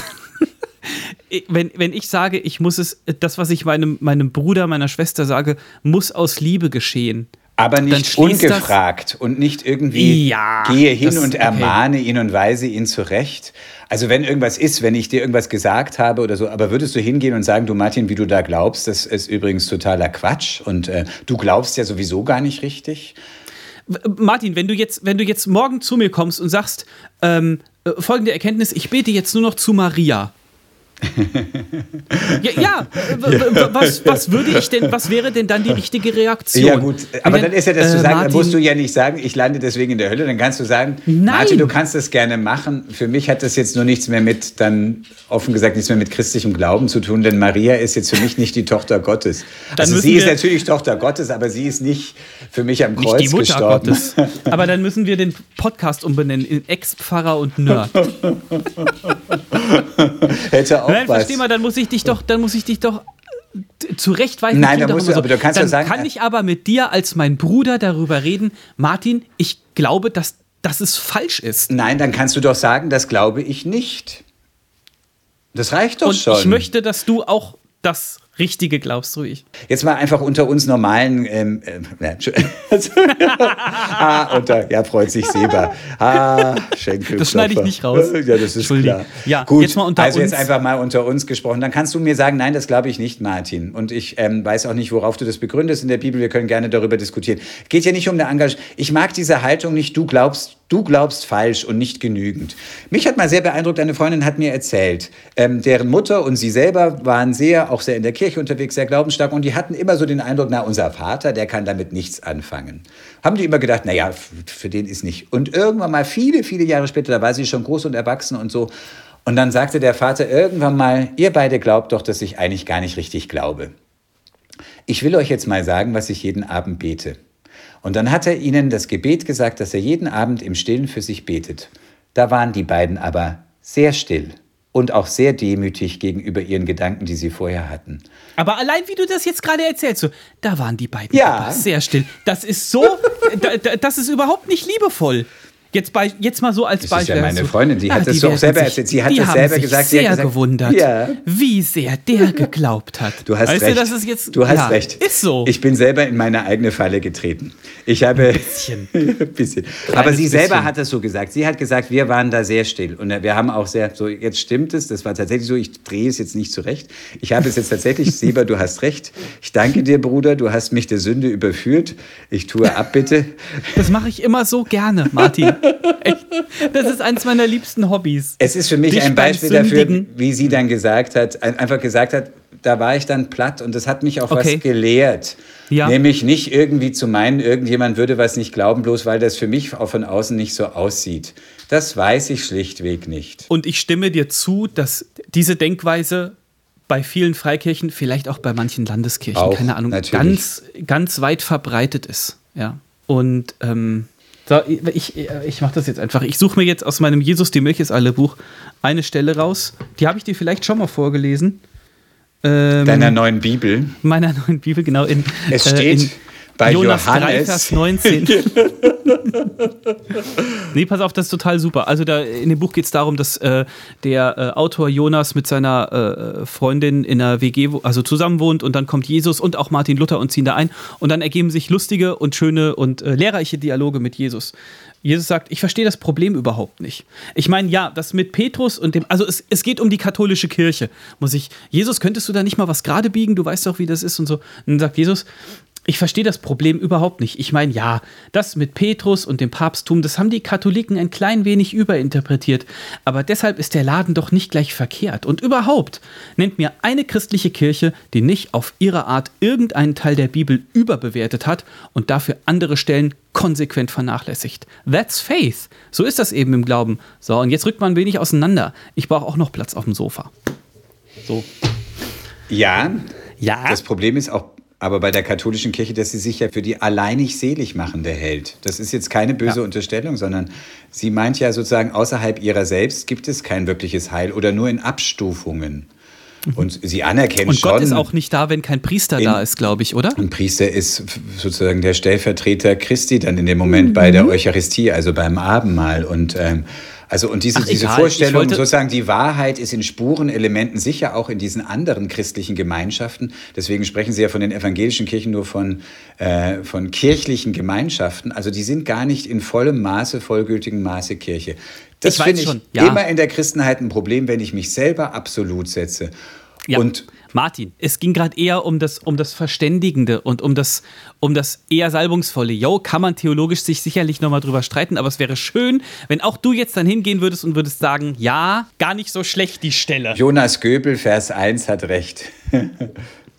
Speaker 2: *laughs* wenn, wenn ich sage, ich muss es, das, was ich meinem, meinem Bruder, meiner Schwester sage, muss aus Liebe geschehen.
Speaker 1: Aber nicht ungefragt und nicht irgendwie
Speaker 2: ja,
Speaker 1: gehe hin das, und ermahne okay. ihn und weise ihn zurecht. Also wenn irgendwas ist, wenn ich dir irgendwas gesagt habe oder so, aber würdest du hingehen und sagen, du Martin, wie du da glaubst, das ist übrigens totaler Quatsch und äh, du glaubst ja sowieso gar nicht richtig?
Speaker 2: Martin, wenn du jetzt, wenn du jetzt morgen zu mir kommst und sagst, ähm, äh, folgende Erkenntnis, ich bete jetzt nur noch zu Maria. Ja, ja. Was, was würde ich denn, was wäre denn dann die richtige Reaktion?
Speaker 1: Ja, gut, aber dann ist ja das äh, zu sagen, Martin, dann musst du ja nicht sagen, ich lande deswegen in der Hölle, dann kannst du sagen, Nein. Martin, du kannst das gerne machen. Für mich hat das jetzt nur nichts mehr mit, dann offen gesagt, nichts mehr mit christlichem Glauben zu tun, denn Maria ist jetzt für mich nicht die Tochter Gottes. also sie ist natürlich Tochter Gottes, aber sie ist nicht für mich am Kreuz nicht die Mutter gestorben. Gottes.
Speaker 2: Aber dann müssen wir den Podcast umbenennen in Ex-Pfarrer und Nerd. *laughs*
Speaker 1: Hätte auch Nein,
Speaker 2: was. versteh mal, dann muss ich dich doch, dann muss ich dich doch zurechtweisen.
Speaker 1: Nein, da musst du, so. aber du kannst
Speaker 2: dann
Speaker 1: ja sagen.
Speaker 2: kann ich aber mit dir als mein Bruder darüber reden, Martin, ich glaube, dass, dass es falsch ist.
Speaker 1: Nein, dann kannst du doch sagen, das glaube ich nicht. Das reicht doch
Speaker 2: Und
Speaker 1: schon.
Speaker 2: Ich möchte, dass du auch das Richtige glaubst du ich.
Speaker 1: Jetzt mal einfach unter uns normalen. Ähm, *laughs* äh, *laughs* ah, unter, ja, freut sich Seba. Ah,
Speaker 2: Schenkel. Das schneide ich nicht raus. *laughs*
Speaker 1: Ja, das ist klar.
Speaker 2: Ja,
Speaker 1: gut. Jetzt mal unter also uns. jetzt einfach mal unter uns gesprochen. Dann kannst du mir sagen, nein, das glaube ich nicht, Martin. Und ich ähm, weiß auch nicht, worauf du das begründest in der Bibel. Wir können gerne darüber diskutieren. Geht ja nicht um eine Engagement. Ich mag diese Haltung nicht. Du glaubst Du glaubst falsch und nicht genügend. Mich hat mal sehr beeindruckt, eine Freundin hat mir erzählt, ähm, deren Mutter und sie selber waren sehr, auch sehr in der Kirche unterwegs, sehr glaubensstark und die hatten immer so den Eindruck, na, unser Vater, der kann damit nichts anfangen. Haben die immer gedacht, na ja, für den ist nicht. Und irgendwann mal, viele, viele Jahre später, da war sie schon groß und erwachsen und so. Und dann sagte der Vater irgendwann mal, ihr beide glaubt doch, dass ich eigentlich gar nicht richtig glaube. Ich will euch jetzt mal sagen, was ich jeden Abend bete. Und dann hat er ihnen das Gebet gesagt, dass er jeden Abend im Stillen für sich betet. Da waren die beiden aber sehr still und auch sehr demütig gegenüber ihren Gedanken, die sie vorher hatten.
Speaker 2: Aber allein wie du das jetzt gerade erzählst, so, da waren die beiden
Speaker 1: ja.
Speaker 2: sehr still. Das ist so, *laughs* das ist überhaupt nicht liebevoll. Jetzt, bei, jetzt mal so als
Speaker 1: das
Speaker 2: Beispiel.
Speaker 1: Das ist ja meine Freundin, die ja, hat das doch selber sich, erzählt. Sie hat das selber
Speaker 2: sich
Speaker 1: gesagt.
Speaker 2: sehr
Speaker 1: gesagt,
Speaker 2: gewundert,
Speaker 1: ja.
Speaker 2: wie sehr der geglaubt hat.
Speaker 1: Du hast weißt recht. Du, das ist jetzt, du hast ja, recht.
Speaker 2: Ist so.
Speaker 1: Ich bin selber in meine eigene Falle getreten. Ich habe. Ein bisschen. *laughs* ein bisschen. Aber sie selber bisschen. hat das so gesagt. Sie hat gesagt, wir waren da sehr still. Und wir haben auch sehr, so, jetzt stimmt es, das war tatsächlich so, ich drehe es jetzt nicht zurecht. Ich habe es jetzt tatsächlich, *laughs* Seba, du hast recht. Ich danke dir, Bruder, du hast mich der Sünde überführt. Ich tue Abbitte.
Speaker 2: Das mache ich immer so gerne, Martin. *laughs* *laughs* Echt. Das ist eines meiner liebsten Hobbys.
Speaker 1: Es ist für mich Dich ein Beispiel dafür, wie sie dann gesagt hat, einfach gesagt hat, da war ich dann platt und das hat mich auch okay. was gelehrt. Ja. Nämlich nicht irgendwie zu meinen, irgendjemand würde was nicht glauben, bloß weil das für mich auch von außen nicht so aussieht. Das weiß ich schlichtweg nicht.
Speaker 2: Und ich stimme dir zu, dass diese Denkweise bei vielen Freikirchen, vielleicht auch bei manchen Landeskirchen, auch, keine Ahnung, ganz, ganz weit verbreitet ist. Ja. Und ähm, so, ich, ich mache das jetzt einfach. Ich suche mir jetzt aus meinem Jesus, die Milch ist alle Buch eine Stelle raus. Die habe ich dir vielleicht schon mal vorgelesen.
Speaker 1: Ähm, Deiner neuen Bibel.
Speaker 2: Meiner *laughs* neuen Bibel, genau. In,
Speaker 1: es steht äh, in bei Jonas Johannes. 3,
Speaker 2: Vers 19. *laughs* nee, pass auf, das ist total super. Also da in dem Buch geht es darum, dass äh, der äh, Autor Jonas mit seiner äh, Freundin in einer WG, also zusammen wohnt und dann kommt Jesus und auch Martin Luther und ziehen da ein und dann ergeben sich lustige und schöne und äh, lehrreiche Dialoge mit Jesus. Jesus sagt, ich verstehe das Problem überhaupt nicht. Ich meine, ja, das mit Petrus und dem, also es, es geht um die katholische Kirche. Muss ich, Jesus, könntest du da nicht mal was gerade biegen? Du weißt doch, wie das ist und so. Und dann sagt Jesus, ich verstehe das Problem überhaupt nicht. Ich meine, ja, das mit Petrus und dem Papsttum, das haben die Katholiken ein klein wenig überinterpretiert. Aber deshalb ist der Laden doch nicht gleich verkehrt. Und überhaupt, nennt mir eine christliche Kirche, die nicht auf ihre Art irgendeinen Teil der Bibel überbewertet hat und dafür andere Stellen konsequent vernachlässigt. That's faith. So ist das eben im Glauben. So, und jetzt rückt man ein wenig auseinander. Ich brauche auch noch Platz auf dem Sofa. So.
Speaker 1: Ja, ja. Das Problem ist auch aber bei der katholischen Kirche, dass sie sich ja für die alleinig selig machende hält. Das ist jetzt keine böse ja. Unterstellung, sondern sie meint ja sozusagen, außerhalb ihrer selbst gibt es kein wirkliches Heil oder nur in Abstufungen. Mhm. Und sie anerkennen
Speaker 2: Und
Speaker 1: Gott
Speaker 2: schon, ist auch nicht da, wenn kein Priester in, da ist, glaube ich, oder?
Speaker 1: Ein Priester ist sozusagen der Stellvertreter Christi dann in dem Moment mhm. bei der mhm. Eucharistie, also beim Abendmahl. Und ähm, also und diese, Ach, diese Vorstellung, sozusagen die Wahrheit ist in Spurenelementen sicher auch in diesen anderen christlichen Gemeinschaften. Deswegen sprechen Sie ja von den evangelischen Kirchen nur von, äh, von kirchlichen Gemeinschaften. Also die sind gar nicht in vollem Maße, vollgültigen Maße Kirche. Das finde ich schon, ja. immer in der Christenheit ein Problem, wenn ich mich selber absolut setze.
Speaker 2: Ja. Und Martin, es ging gerade eher um das, um das Verständigende und um das, um das eher Salbungsvolle. Jo, kann man theologisch sich sicherlich nochmal drüber streiten, aber es wäre schön, wenn auch du jetzt dann hingehen würdest und würdest sagen, ja, gar nicht so schlecht die Stelle.
Speaker 1: Jonas Göbel, Vers 1 hat recht.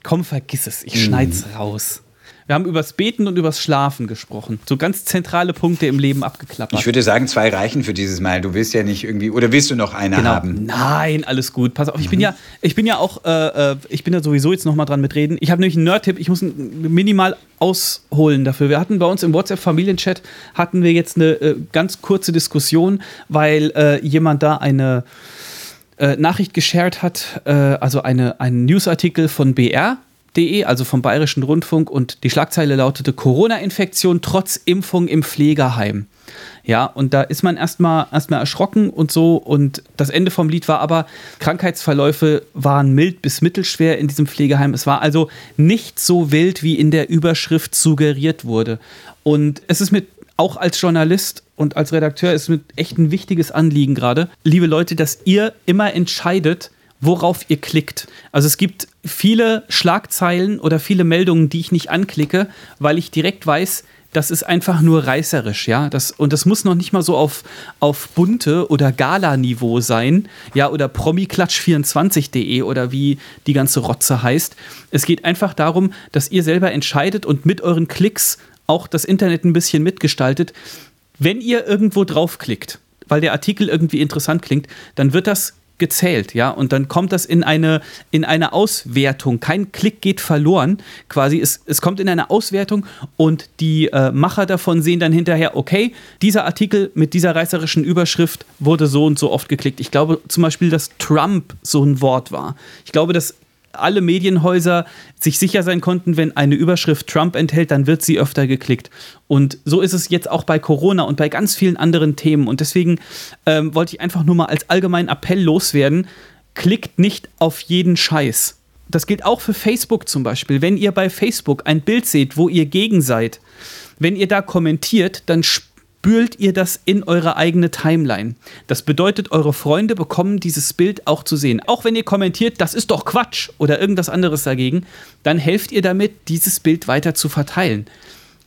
Speaker 2: Komm, vergiss es, ich schneid's mhm. raus. Wir haben übers Beten und übers Schlafen gesprochen. So ganz zentrale Punkte im Leben abgeklappert.
Speaker 1: Ich würde sagen, zwei reichen für dieses Mal. Du willst ja nicht irgendwie, oder willst du noch eine genau. haben?
Speaker 2: Nein, alles gut. Pass auf, ich bin ja, ich bin ja auch, äh, äh ich bin ja sowieso jetzt noch mal dran mit reden. Ich habe nämlich einen Nerd-Tipp. Ich muss minimal ausholen dafür. Wir hatten bei uns im WhatsApp-Familienchat hatten wir jetzt eine äh, ganz kurze Diskussion, weil äh, jemand da eine äh, Nachricht geshared hat, äh, also eine, einen Newsartikel von BR De, also vom Bayerischen Rundfunk, und die Schlagzeile lautete Corona-Infektion trotz Impfung im Pflegeheim. Ja, und da ist man erstmal erstmal erschrocken und so. Und das Ende vom Lied war aber, Krankheitsverläufe waren mild bis mittelschwer in diesem Pflegeheim. Es war also nicht so wild, wie in der Überschrift suggeriert wurde. Und es ist mit auch als Journalist und als Redakteur ist mir echt ein wichtiges Anliegen gerade, liebe Leute, dass ihr immer entscheidet, worauf ihr klickt. Also es gibt viele Schlagzeilen oder viele Meldungen, die ich nicht anklicke, weil ich direkt weiß, das ist einfach nur reißerisch, ja. Das, und das muss noch nicht mal so auf, auf bunte oder Gala-Niveau sein, ja, oder promiklatsch24.de oder wie die ganze Rotze heißt. Es geht einfach darum, dass ihr selber entscheidet und mit euren Klicks auch das Internet ein bisschen mitgestaltet. Wenn ihr irgendwo draufklickt, weil der Artikel irgendwie interessant klingt, dann wird das gezählt, ja, und dann kommt das in eine, in eine Auswertung. Kein Klick geht verloren, quasi. Es, es kommt in eine Auswertung und die äh, Macher davon sehen dann hinterher, okay, dieser Artikel mit dieser reißerischen Überschrift wurde so und so oft geklickt. Ich glaube zum Beispiel, dass Trump so ein Wort war. Ich glaube, dass alle Medienhäuser sich sicher sein konnten, wenn eine Überschrift Trump enthält, dann wird sie öfter geklickt. Und so ist es jetzt auch bei Corona und bei ganz vielen anderen Themen. Und deswegen ähm, wollte ich einfach nur mal als allgemeinen Appell loswerden, klickt nicht auf jeden Scheiß. Das gilt auch für Facebook zum Beispiel. Wenn ihr bei Facebook ein Bild seht, wo ihr gegen seid, wenn ihr da kommentiert, dann spült ihr das in eure eigene Timeline. Das bedeutet, eure Freunde bekommen dieses Bild auch zu sehen. Auch wenn ihr kommentiert, das ist doch Quatsch oder irgendwas anderes dagegen, dann helft ihr damit, dieses Bild weiter zu verteilen.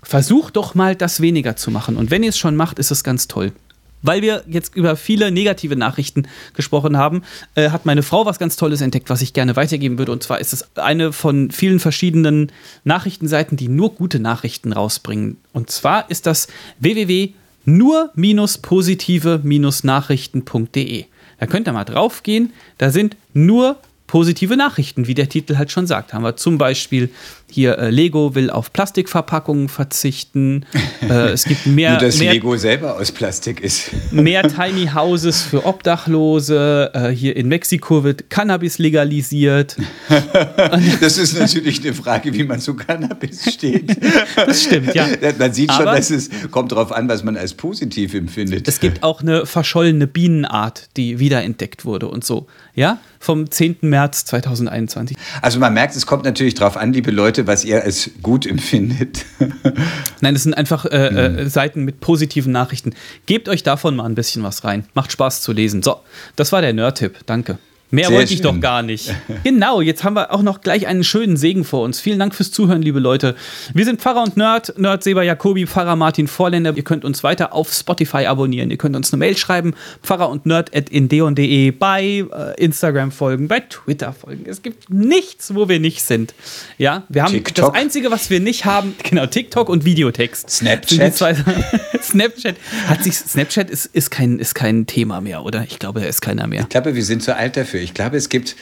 Speaker 2: Versucht doch mal, das weniger zu machen. Und wenn ihr es schon macht, ist es ganz toll. Weil wir jetzt über viele negative Nachrichten gesprochen haben, äh, hat meine Frau was ganz Tolles entdeckt, was ich gerne weitergeben würde. Und zwar ist es eine von vielen verschiedenen Nachrichtenseiten, die nur gute Nachrichten rausbringen. Und zwar ist das www nur-positive-nachrichten.de. Da könnt ihr mal draufgehen. Da sind nur positive Nachrichten, wie der Titel halt schon sagt. Haben wir zum Beispiel hier äh, Lego will auf Plastikverpackungen verzichten. äh, es gibt *laughs* mehr.
Speaker 1: Nur, dass
Speaker 2: mehr,
Speaker 1: Lego selber aus Plastik ist. *laughs*
Speaker 2: mehr Tiny Houses für Obdachlose. Äh, hier in Mexiko wird Cannabis legalisiert. *laughs*
Speaker 1: das ist natürlich eine Frage, wie man zu Cannabis steht.
Speaker 2: Das stimmt, ja.
Speaker 1: Man sieht schon,
Speaker 2: Aber
Speaker 1: dass es kommt darauf an, was man als positiv empfindet.
Speaker 2: es gibt auch eine verschollene Bienenart, die wiederentdeckt wurde und so. Ja, vom 10. März 2021.
Speaker 1: Also man merkt, es kommt natürlich darauf an, liebe Leute, was ihr als gut empfindet. *laughs*
Speaker 2: Nein, das sind einfach äh, äh, Seiten mit positiven Nachrichten. Gebt euch davon mal ein bisschen was rein. Macht Spaß zu lesen. So, das war der Nerd-Tipp. Danke. Mehr
Speaker 1: Sehr
Speaker 2: wollte ich
Speaker 1: schön.
Speaker 2: doch gar nicht. *laughs* Genau, jetzt haben wir auch noch gleich einen schönen Segen vor uns. Vielen Dank fürs Zuhören, liebe Leute. Wir sind Pfarrer und Nerd, Nerd Seba Jacobi, Pfarrer Martin Vorländer. Ihr könnt uns weiter auf Spotify abonnieren. Ihr könnt uns eine Mail schreiben, Pfarrer und Nerd at indeon.de, bei äh, Instagram folgen, bei Twitter folgen. Es gibt nichts, wo wir nicht sind. Ja, wir haben
Speaker 1: TikTok.
Speaker 2: das Einzige, was wir nicht haben, *laughs* genau, TikTok und Videotext.
Speaker 1: Snapchat. *laughs*
Speaker 2: Snapchat hat sich Snapchat ist, ist, kein, ist kein Thema mehr, oder? Ich glaube, da ist keiner mehr.
Speaker 1: Ich glaube, wir sind zu alt dafür. Ich glaube, es gibt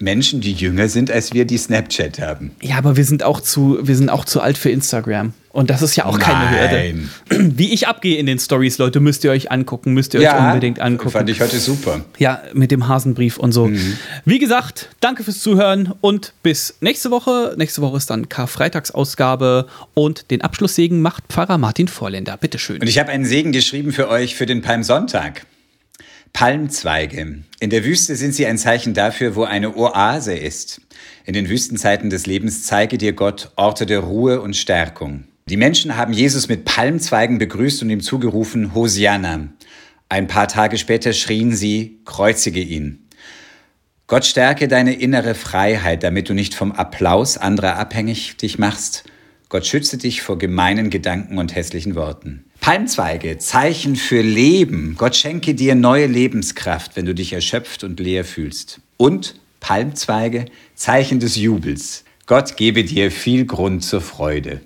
Speaker 1: Menschen, die jünger sind als wir, die Snapchat haben.
Speaker 2: Ja, aber wir sind auch zu, wir sind auch zu alt für Instagram. Und das ist ja auch keine
Speaker 1: Nein.
Speaker 2: Hürde. *clears throat* Wie ich abgehe in den Stories, Leute, müsst ihr euch angucken, müsst ihr euch unbedingt angucken.
Speaker 1: Fand ich heute super.
Speaker 2: Ja, mit dem Hasenbrief und so. Wie gesagt, danke fürs Zuhören und bis nächste Woche. Nächste Woche ist dann Karfreitagsausgabe und den Abschlusssegen macht Pfarrer Martin Vorländer. Bitteschön.
Speaker 1: Und ich habe einen Segen geschrieben für euch für den Palmsonntag. Palmzweige. In der Wüste sind sie ein Zeichen dafür, wo eine Oase ist. In den Wüstenzeiten des Lebens zeige dir Gott Orte der Ruhe und Stärkung. Die Menschen haben Jesus mit Palmzweigen begrüßt und ihm zugerufen, Hosianna. Ein paar Tage später schrien sie, kreuzige ihn. Gott stärke deine innere Freiheit, damit du nicht vom Applaus anderer abhängig dich machst. Gott schütze dich vor gemeinen Gedanken und hässlichen Worten. Palmzweige, Zeichen für Leben. Gott schenke dir neue Lebenskraft, wenn du dich erschöpft und leer fühlst. Und Palmzweige, Zeichen des Jubels. Gott gebe dir viel Grund zur Freude.